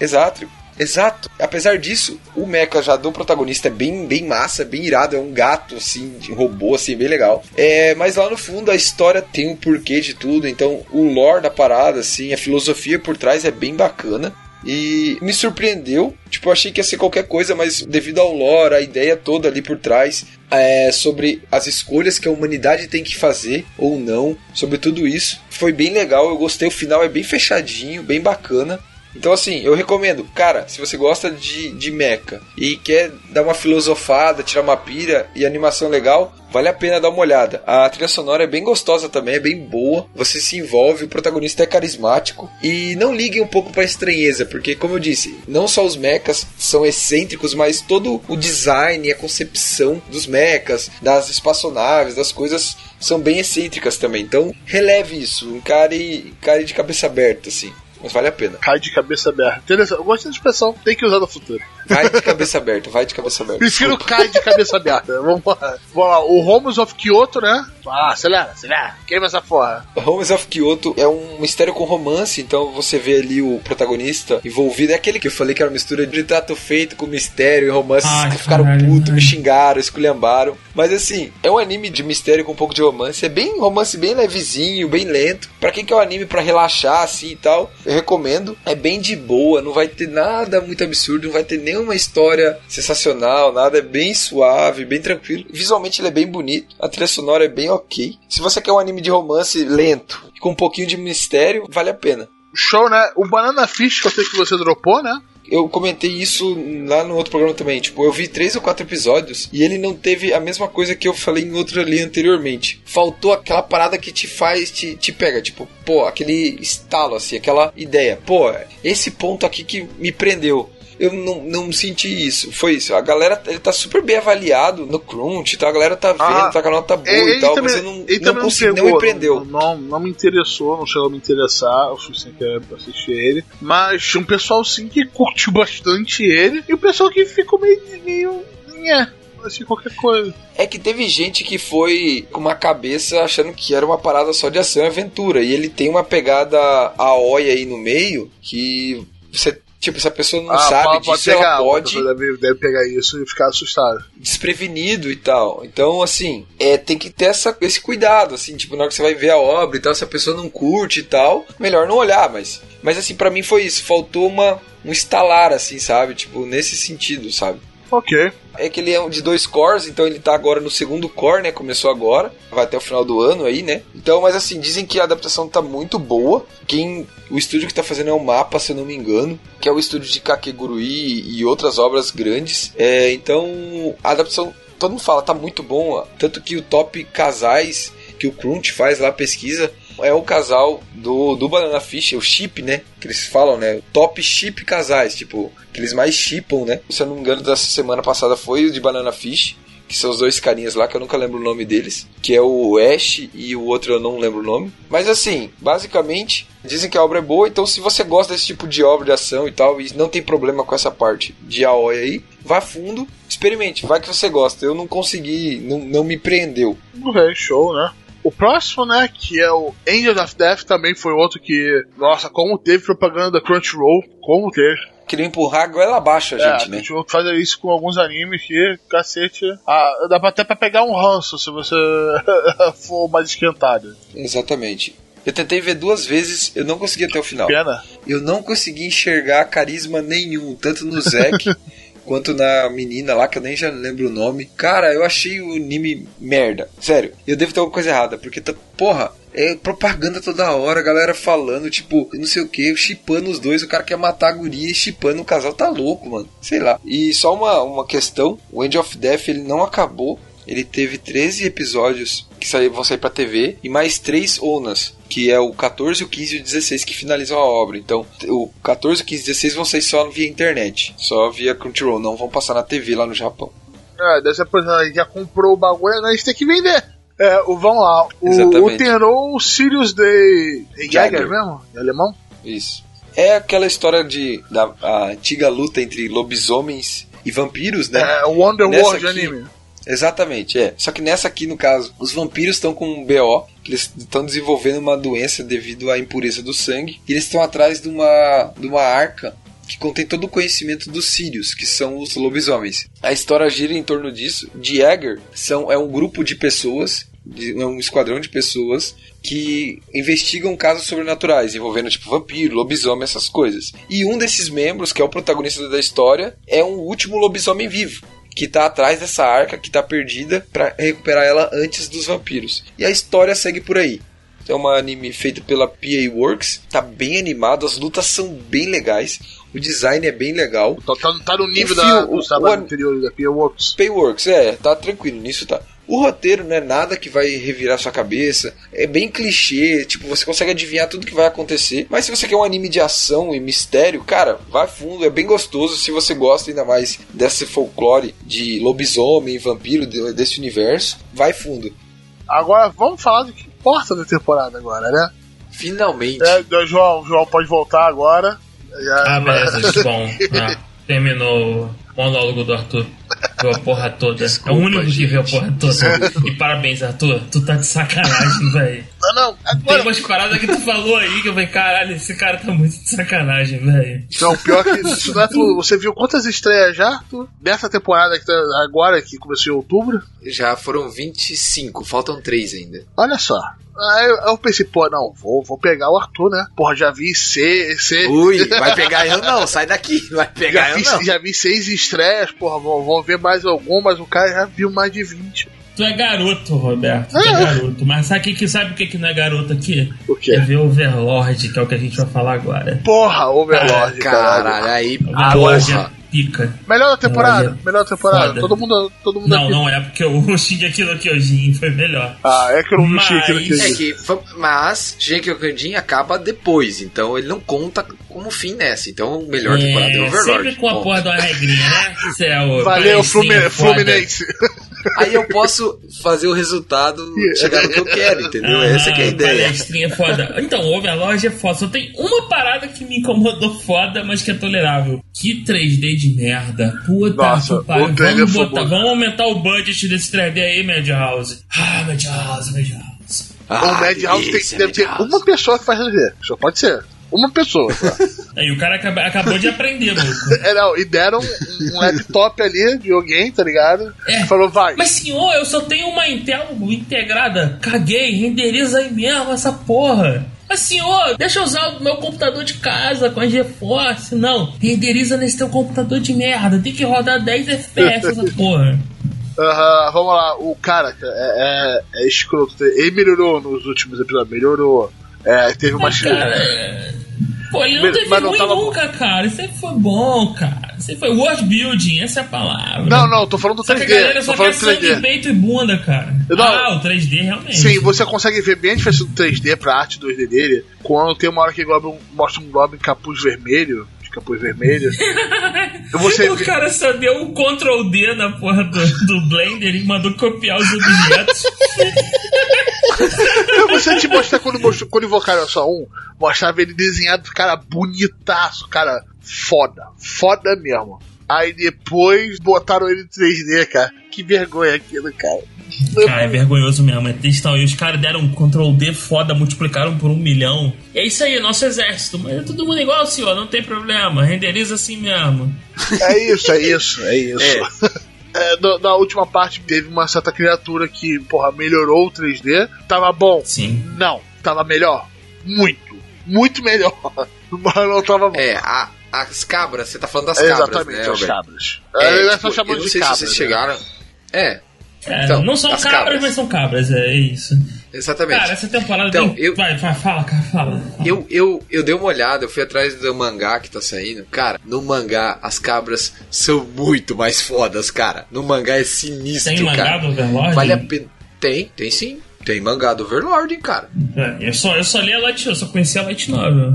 Exato. Exato. Apesar disso, o mecha já do protagonista é bem, bem massa, bem irado. É um gato, assim, de robô, assim, bem legal. É, mas lá no fundo a história tem um porquê de tudo. Então, o lore da parada, assim, a filosofia por trás é bem bacana. E me surpreendeu. Tipo, eu achei que ia ser qualquer coisa, mas devido ao lore, a ideia toda ali por trás, é, sobre as escolhas que a humanidade tem que fazer ou não, sobre tudo isso, foi bem legal. Eu gostei. O final é bem fechadinho, bem bacana. Então, assim, eu recomendo, cara, se você gosta de, de mecha e quer dar uma filosofada, tirar uma pira e animação legal, vale a pena dar uma olhada. A trilha sonora é bem gostosa também, é bem boa, você se envolve, o protagonista é carismático e não liguem um pouco pra estranheza, porque, como eu disse, não só os mechas são excêntricos, mas todo o design e a concepção dos mechas, das espaçonaves, das coisas são bem excêntricas também. Então, releve isso, encare, encare de cabeça aberta, assim. Mas vale a pena. Cai de cabeça aberta. Interessante. Eu gosto da expressão, tem que usar no futuro. Vai de cabeça aberta, vai de cabeça aberta. Prefiro cai de cabeça aberta. Vamos lá. Vamos lá. O Homos of Kyoto, né? Ah, acelera, acelera. Queima essa porra. Homes of Kyoto é um mistério com romance, então você vê ali o protagonista envolvido. É aquele que eu falei que era uma mistura de trato feito com mistério e romance. Ai, que ficaram putos, me xingaram, esculhambaram. Mas assim, é um anime de mistério com um pouco de romance. É bem romance, bem levezinho, bem lento. Pra quem quer um anime pra relaxar assim e tal, eu recomendo. É bem de boa, não vai ter nada muito absurdo, não vai ter nenhuma história sensacional, nada. É bem suave, bem tranquilo. Visualmente ele é bem bonito, a trilha sonora é bem ok. Se você quer um anime de romance lento, com um pouquinho de mistério, vale a pena. Show, né? O Banana Fish que eu sei que você dropou, né? Eu comentei isso lá no outro programa também. Tipo, eu vi três ou quatro episódios e ele não teve a mesma coisa que eu falei em outro ali anteriormente. Faltou aquela parada que te faz, te, te pega. Tipo, pô, aquele estalo, assim, aquela ideia. Pô, esse ponto aqui que me prendeu. Eu não, não senti isso. Foi isso. A galera, ele tá super bem avaliado no Crunch, tá? A galera tá vendo, Ah, tá com a nota boa Ele e tal, também- mas eu não, ele não também consegui, não me prendeu. Não, não me interessou, não chegou a me interessar o suficiente pra assistir ele. Mas tinha um pessoal sim que curtiu bastante ele. E o pessoal que ficou meio. meio. Nhé, assim, qualquer coisa. É que teve gente que foi com uma cabeça achando que era uma parada só de ação e aventura. E ele tem uma pegada aoi aí no meio que você. Tipo, se a pessoa não sabe pode- disso, ela a pode Deve, deve pegar isso e ficar assustado. desprevenido e tal. Então, assim, é, tem que ter essa, esse cuidado, assim, tipo, na hora que você vai ver a obra e tal, se a pessoa não curte e tal, melhor não olhar, mas. Mas assim, pra mim foi isso, faltou uma, um estalar, assim, sabe? Tipo, nesse sentido, sabe? Ok. É que ele é de dois cores, então ele tá agora no segundo core, né? Começou agora, vai até o final do ano aí, né? Então, mas assim, dizem que a adaptação tá muito boa. Quem o estúdio que tá fazendo é o Mapa, se eu não me engano, que é o estúdio de Kakegurui e outras obras grandes. É, então, a adaptação, todo mundo fala, tá muito bom, tanto que o top casais que o Crunch faz lá pesquisa é o casal do, do Banana Fish, o chip, né? Que eles falam, né? Top chip casais, tipo, que eles mais chipam, né? Se eu não me engano, dessa semana passada foi o de Banana Fish, que são os dois carinhas lá, que eu nunca lembro o nome deles, que é o Ash e o outro eu não lembro o nome. Mas assim, basicamente, dizem que a obra é boa, então se você gosta desse tipo de obra de ação e tal, e não tem problema com essa parte de Aoi aí, vá fundo, experimente, vai que você gosta. Eu não consegui, não, não me prendeu. Ok, show, né? O próximo, né, que é o Angels of Death, também foi outro que, nossa, como teve propaganda da Crunchyroll, como teve. Queria empurrar a goela abaixo a É, gente, a né? gente faz isso com alguns animes que, cacete, ah, dá pra- até pra pegar um ranço se você for mais esquentado. Exatamente. Eu tentei ver duas vezes, eu não consegui até o final. Pena. Eu não consegui enxergar carisma nenhum, tanto no Zack quanto na menina lá, que eu nem já lembro o nome. Cara, eu achei o anime merda. Sério, eu devo ter alguma coisa errada, porque, tá, porra, é propaganda toda hora, galera falando, tipo, não sei o que, chipando os dois, o cara quer matar a guria e chipando o casal, tá louco, mano. Sei lá. E só uma, uma questão, o End of Death, ele não acabou. Ele teve 13 episódios que vão sair pra TV e mais 3 ONAs, que é o 14, o 15 e o 16 que finalizam a obra. Então, o 14, o 15 e o 16 vão sair só via internet, só via Crunchyroll, não vão passar na TV lá no Japão. É, dessa pessoa já comprou o bagulho, a gente tem que vender. É, o, vamos lá. O, Exatamente. o Tenor Sirius de Jäger mesmo? Em alemão? Isso. É aquela história de da a antiga luta entre lobisomens e vampiros, né? É, o Underworld Nessa aqui- anime. Exatamente, é. Só que nessa aqui, no caso, os vampiros estão com um BO, que eles estão desenvolvendo uma doença devido à impureza do sangue, e eles estão atrás de uma, de uma arca que contém todo o conhecimento dos Sirius, que são os lobisomens. A história gira em torno disso. Jäger são, é um grupo de pessoas, é um esquadrão de pessoas que investigam casos sobrenaturais, envolvendo tipo vampiro, lobisomem, essas coisas. E um desses membros, que é o protagonista da história, é um último lobisomem vivo que tá atrás dessa arca que tá perdida pra recuperar ela antes dos vampiros. E a história segue por aí. É um anime feito pela PA Works, tá bem animado, as lutas são bem legais, o design é bem legal. Tá, tá, tá no nível O da, fio- do o- trabalho o- anterior da Pia Works. Payworks, é, tá tranquilo, nisso tá. O roteiro não é nada que vai revirar sua cabeça, é bem clichê, tipo, você consegue adivinhar tudo que vai acontecer. Mas se você quer um anime de ação e mistério, cara, vai fundo, é bem gostoso se você gosta ainda mais desse folclore de lobisomem, vampiro, de- desse universo, vai fundo. Agora vamos falar do que importa da temporada agora, né? Finalmente. É, João, João pode voltar agora. Já- Ah, beleza, bom. Ah, terminou o monólogo do Arthur. Viu a porra toda. é o único que viu a porra toda. E parabéns, Arthur. Tu tá de sacanagem, velho. Não, não, Tem agora. umas paradas que tu falou aí que eu falei, caralho, esse cara tá muito de sacanagem, velho. Não, pior que isso não é tudo. Você viu quantas estreias já? Arthur? Dessa temporada que tá agora, que começou em outubro? Já foram 25, faltam 3 ainda. Olha só. Aí eu, eu pensei, pô, não, vou, vou pegar o Arthur, né? Porra, já vi C, C, Ui, vai pegar eu não, sai daqui, vai Já pegar eu vi, não. já vi seis estreias, porra, vou, vou ver mais algumas, o cara já viu mais de 20. Tu é garoto, Roberto. Tu é garoto. Mas sabe o que, que, sabe o que, que não é garoto aqui? O quê? É ver Overlord, que é o que a gente vai falar agora. Porra, Overlord, Caralho, caralho. aí, Overlord porra. É pica. Melhor da temporada, Olha, melhor da temporada. foda. Todo mundo, todo mundo Não, aqui. não é porque o Shingeki no Kyojin foi melhor. Ah, é que eu não vi Mas- aquilo que É que, mas Shingeki no Kyojin acaba depois, então ele não conta como fim nessa. Então, melhor temporada é É, Overlord. sempre com a porra da regrinha, né? Céu, Valeu. Fluminense. Aí eu posso fazer o resultado chegar no que eu quero, entendeu? Essa que é a Ah, ideia. Palestrinha foda. Então, o Overlord é foda. Só tem uma parada que me incomodou foda, mas que é tolerável. Que 3D de merda. Puta Nossa, que pariu. o 3D Vamos, botar, vamos aumentar o budget desse 3D aí, Madhouse. Ah, Madhouse, Madhouse. o Ah, Madhouse tem, delícia, deve ter uma pessoa que faz ver. Só pode ser. Uma pessoa. só. Aí o cara acaba- acabou de aprender, maluco. é, não, e deram um, um laptop ali de alguém, tá ligado? É. Falou, vai. Mas senhor, eu só tenho uma Intel integrada. Caguei, renderiza aí mesmo essa porra. Mas senhor, deixa eu usar o meu computador de casa com a GeForce. Não, renderiza nesse teu computador de merda. Tem que rodar 10 FPS essa porra. Aham, vamos lá. O cara é, é, é escroto. Ele melhorou nos últimos episódios, melhorou. É, teve uma. Cara, é- Pô, ele não Mas- teve mas não ruim tava- nunca, cara. Isso aí foi bom, cara. Isso aí foi world building, essa é a palavra. Não, não, tô falando do Só que a 3D. galera só quer sangue, 3D. peito e bunda, cara. Não. Ah, o 3D realmente. Sim, você consegue ver bem a diferença do 3D pra arte 2D dele. Quando tem uma hora que Goblin, mostra um Goblin capuz vermelho, de capuz vermelho. você o cara só deu um Ctrl D na porra do, do Blender e mandou copiar os objetos. Eu vou te mostrar quando, mostrou, quando invocaram só um, mostrava ele desenhado, cara, bonitaço, cara, foda, foda mesmo. Aí depois botaram ele em 3D, cara. Que vergonha aquilo, cara. Cara, é vergonhoso mesmo. É textão. E os caras deram um Ctrl D foda, multiplicaram por um milhão. E é isso aí, nosso exército. Mas é todo mundo igual, senhor, não tem problema. Renderiza assim mesmo. É isso, é isso, é isso. É, na, na última parte teve uma certa criatura que, porra, melhorou o 3D. Tava bom? Sim. Não. Tava melhor? Muito. Muito melhor. Mas não tava bom. É, a- as cabras, você tá falando das É, cabras, exatamente, né, as cabras. É, É, tipo, só eu chamando não de sei cabras. se vocês né? chegaram. É, É, Então, não são as cabras, cabras. mas são cabras, é isso. exatamente. Cara, essa temporada Então, tem... eu- Vai, vai, fala, cara, fala. Eu, eu, eu dei uma olhada, eu fui atrás do mangá que tá saindo. Cara, no mangá as cabras são muito mais fodas, cara. No mangá é sinistro, Tem mangá cara. do Overlord? Vale a pena. Tem, tem sim. Tem mangá do Overlord, hein, cara. É, eu, só, eu só li a Light eu só conheci a Light Novel.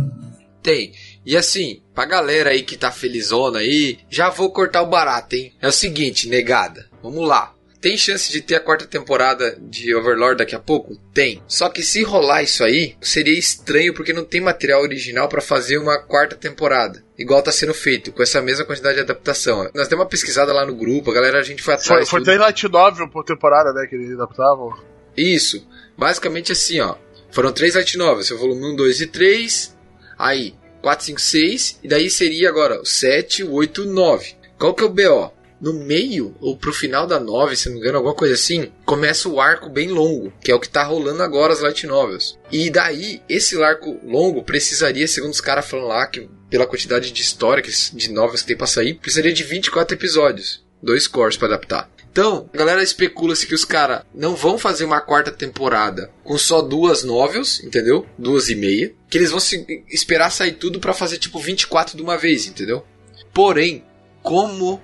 Tem. E assim, pra galera aí que tá felizona aí, já vou cortar o barato, hein? É o seguinte, negada. Vamos lá. Tem chance de ter a quarta temporada de Overlord daqui a pouco? Tem. Só que se rolar isso aí, seria estranho porque não tem material original pra fazer uma quarta temporada. Igual tá sendo feito, com essa mesma quantidade de adaptação. Nós demos uma pesquisada lá no grupo, a galera, a gente foi atrás. Foi, foi tudo. light novel por temporada, né? Que eles adaptavam. Isso. Basicamente assim, ó. Foram três light novels. O volume 1, 2 e 3. Aí, 4, 5, 6. E daí seria agora o 7, o 8 e o 9. Qual que é o BO? No meio, ou pro final da 9, se não me engano, alguma coisa assim, começa o arco bem longo, que é o que tá rolando agora as light novels. E daí, esse arco longo precisaria, segundo os caras falando lá, que pela quantidade de história, que- de novels que tem pra sair, precisaria de 24 episódios. Dois cores pra adaptar. Então, a galera especula-se que os caras não vão fazer uma quarta temporada com só duas novels, entendeu? Duas e meia. Que eles vão esperar sair tudo pra fazer tipo 24 de uma vez, entendeu? Porém, como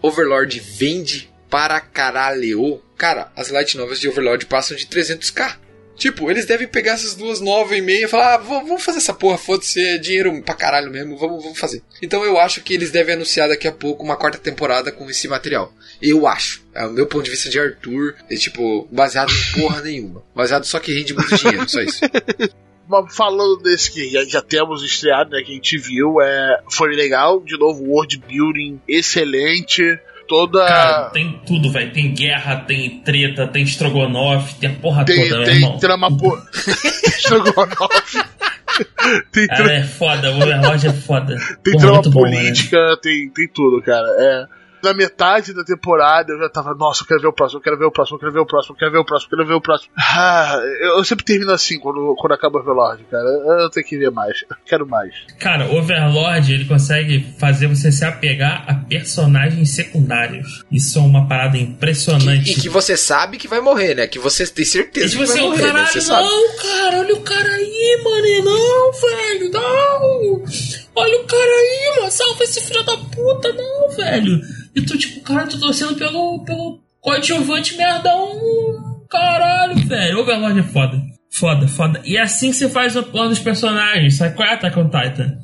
Overlord vende para caralho, cara, as light novels de Overlord passam de 300k. Tipo, eles devem pegar essas duas nove e meia e falar, ah, vamos fazer essa porra, foda-se, é dinheiro pra caralho mesmo, vamos, vamos fazer. Então eu acho que eles devem anunciar daqui a pouco uma quarta temporada com esse material. Eu acho. É o meu ponto de vista de Arthur, é tipo, baseado em porra nenhuma. Baseado só que rende muito dinheiro, só isso. falando desse que já, já temos estreado, né? Que a gente viu, é, foi legal. De novo, world building excelente. Toda. Cara, tem tudo, velho. Tem guerra, tem treta, tem estrogonofe, tem a porra tem toda, meu tem irmão. trama. po- Estrogonofe. tem tra- Cara, é foda, o Overlord é foda. tem Porra, trama muito bom, política, tem, tem tudo, cara. É. Na metade da temporada eu já tava, nossa, eu quero ver o próximo, eu quero ver o próximo, eu quero ver o próximo, eu quero ver o próximo, eu quero ver o próximo. Ah, eu, eu sempre termino assim quando, quando acaba o Overlord, cara. Eu, eu tenho que ver mais. Eu quero mais. Cara, o Overlord, ele consegue fazer você se apegar a personagens secundários. Isso é uma parada impressionante. E que você sabe que vai morrer, né? Que você tem certeza que vai o morrer, né? caralho, Você sabe. não, cara, olha o cara aí, mano, não, velho, não. Olha o cara aí, mano, salva esse filho da puta, não, velho. E tu, tipo, cara, tu torcendo pelo, pelo coadjuvante merdão, caralho, velho. Overlord é foda. Foda, foda. E é assim que você faz o plano dos personagens, sabe qual é Attack on Titan?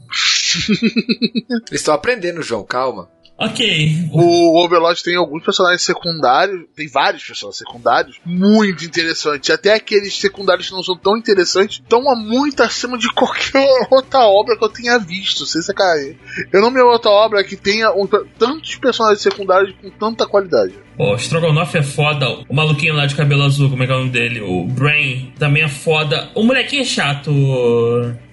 Estão aprendendo, João, calma. Ok, O Overlord tem alguns personagens secundários, tem vários personagens secundários muito interessantes. Até aqueles secundários que não são tão interessantes estão muito acima de qualquer outra obra que eu tenha visto. Sem sacanagem. Eu não me lembro outra obra que tenha tantos personagens secundários com tanta qualidade. O Strogonoff é foda. O maluquinho lá de cabelo azul, como é que é o nome dele? O Brain também é foda. O molequinho é chato.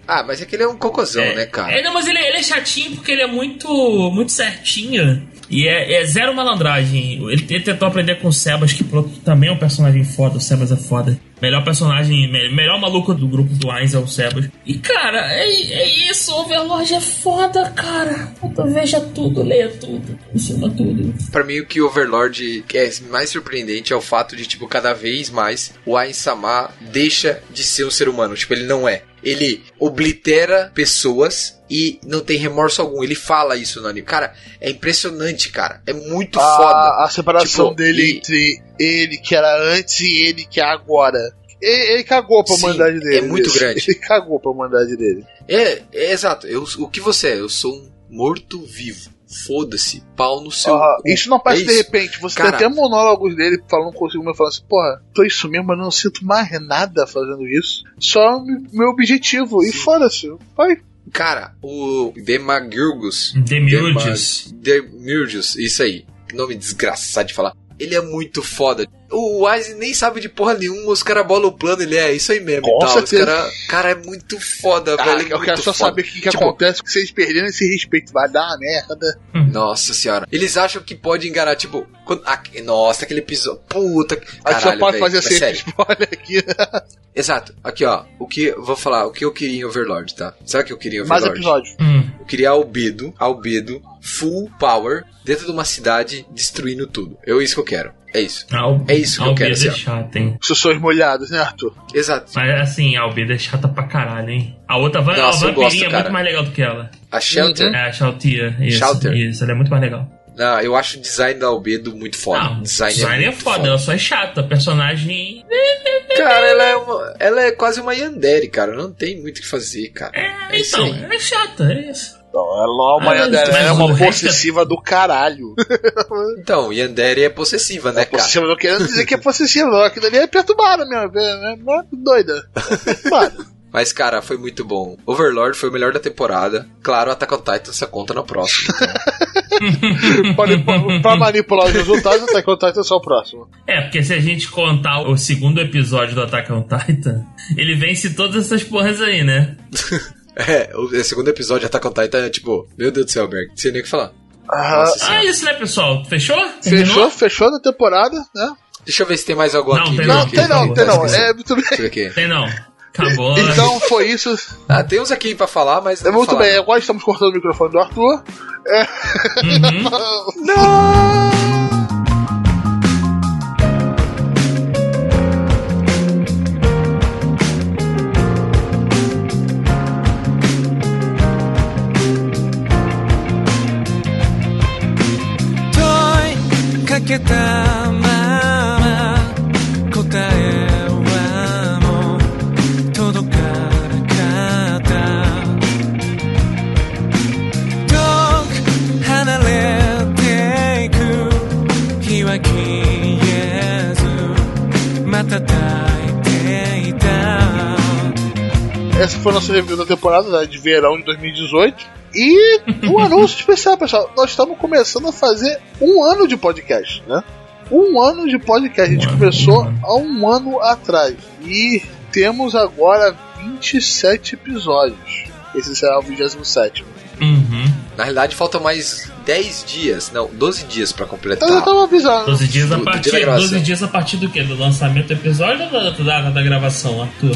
Ah, mas é que ele é um cocôzão, é, né, cara? É, não, mas ele, ele é chatinho porque ele é muito, muito certinho. E é, é zero malandragem. Ele, ele tentou aprender com o Sebas, que também é um personagem foda. O Sebas é foda. Melhor personagem, me- melhor maluco do grupo do Ainz é o Sebas. E cara, é, é isso. O Overlord é foda, cara. Puta, veja tudo, leia tudo, consuma tudo. Pra mim, o que o Overlord é mais surpreendente é o fato de, tipo, cada vez mais o Ain-sama deixa de ser um ser humano. Tipo, ele não é. Ele oblitera pessoas e não tem remorso algum. Ele fala isso no anime. Cara, é impressionante, cara. É muito foda. A, a separação Tipo, dele e- entre ele que era antes e ele que é agora. Ele, ele cagou pra Sim, humanidade dele. é muito bicho. grande. Ele cagou pra humanidade dele. É, é exato. Eu, o que você é? Eu sou um morto-vivo. Foda-se. Pau no seu. Ah, isso não passa É de repente. Você Cara- tem até monólogos dele falando consigo mesmo, falando assim, porra, tô isso mesmo, mas não sinto mais nada fazendo isso. Só o meu objetivo. E foda-se. Vai. Cara, o Demagurgus. Demiurgus. Demiurgus, isso aí. Que nome desgraçado de falar. Ele é muito foda. O Wise nem sabe de porra nenhuma, os caras bolam o plano, ele é isso aí mesmo Com e tal. Os certeza. cara, cara, é muito foda, Ah, velho. é eu quero só foda. saber o que, que Tipo, acontece, que vocês perderam esse respeito. Vai dar uma merda. Nossa senhora. Eles acham que pode enganar, tipo. Quando, ah, nossa, aquele episódio. Puta. que- A gente só pode velho, fazer assim, sério. spoiler aqui. Exato. Aqui, ó. O que. Vou falar, o que eu queria em Overlord, tá? Sabe o que eu queria em Mais Overlord? episódio. Hum. Eu queria albedo, albedo, full power, dentro de uma cidade, destruindo tudo. Eu isso que eu quero. É isso. Al- É isso que eu quero, Albedo é chata, hein? Sussões molhados, né, Arthur? Exato. Mas assim, a Albedo é chata pra caralho, hein? A outra Nossa, a eu vampirinha gosto, é muito mais legal do que ela. A Shelter. É, a Shaltia. Isso, Shelter. Isso, ela é muito mais legal. Não, eu acho o design da albedo muito foda. Não, design, design é, muito foda, ela só é chata. Personagem. Cara, ela é, uma, ela é quase uma Yandere, cara. Não tem muito o que fazer, cara. É, isso então, aí. é chata, é isso. Não, ela não é uma, Ah, mas- ela é uma é- possessiva do caralho. Então, Yandere é possessiva, né, cara? Possessiva, não querendo dizer que é possessiva, não. Aquilo ali é perturbada mesmo. É, é, é doida. Perturbada. Mas, cara, foi muito bom. Overlord foi o melhor da temporada. Claro, Attack on Titan você conta na próxima. Pode- pra manipular os resultados, até que o Titan é só o próximo. É, porque se a gente contar o segundo episódio do Attack on Titan, ele vence todas essas porras aí, né? é, o o segundo episódio de Attack on Titan é tipo, meu Deus do céu, Berg, não sei nem o que falar. Ah, Nossa Ah, senhora. isso, né, pessoal? Fechou? fechou, Terminou? fechou da temporada, né? Deixa eu ver se tem mais algum Não, aqui. tem Não, aqui. tem não, tem não. É muito bem. Tem não. Acabou. Então foi isso. Ah, tem uns aqui pra falar, mas. é Muito falar, bem, não. agora estamos cortando o microfone do Arthur. É... Uhum. não! Essa foi a nossa review da temporada né, de verão de 2018. E um anúncio especial, pessoal. Nós estamos começando a fazer um ano de podcast, né? Um ano de podcast. A gente Um começou ano. há um ano atrás. E temos agora 27 episódios. Esse será o 27. Uhum. Na realidade, faltam mais 10 dias, não, 12 dias pra completar. Eu tava avisando. 12 dias a Do- do dia partir. da gravação. 12 dias a partir do quê? Do lançamento do episódio ou da data da gravação, Arthur?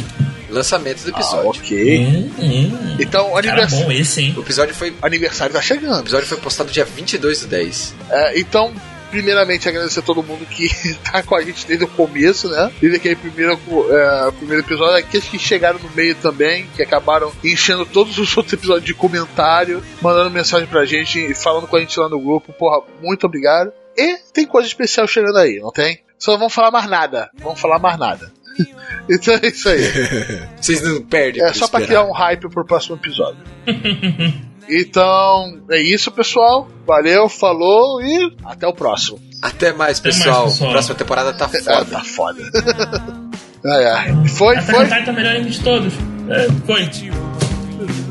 Lançamento do Ah, episódio. ok. Hum, hum. Então o aniversário, bom esse, hein? O episódio foi, o aniversário tá chegando. episódio foi postado dia 22 do 10. É, então, primeiramente, agradecer a todo mundo que tá com a gente desde o começo, né? Desde aquele primeiro, é, primeiro episódio. Aqueles que chegaram no meio também, que acabaram enchendo todos os outros episódios de comentário, mandando mensagem pra gente, falando com a gente lá no grupo. Porra, muito obrigado. E tem coisa especial chegando aí, não tem? Só não vamos falar mais nada. Vamos falar mais nada. então é isso aí. Vocês não perdem É só pra esperar. criar um hype pro próximo episódio. Então, é isso, pessoal. Valeu, falou e até o próximo. Até mais, Até mais, pessoal. pessoal. Próxima temporada tá É, foda. tá foda. ai, ai. Foi, Attack foi. o melhor de todos. É, foi.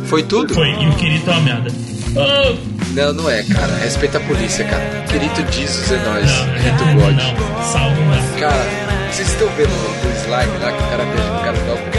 Foi tudo? Foi. E o Kirito é uma merda. Oh, Não, não é, cara. Respeita a polícia, cara. Querido Jesus é nós. Querido God. Cara, vocês estão vendo o slime lá que o cara deixa o cara dar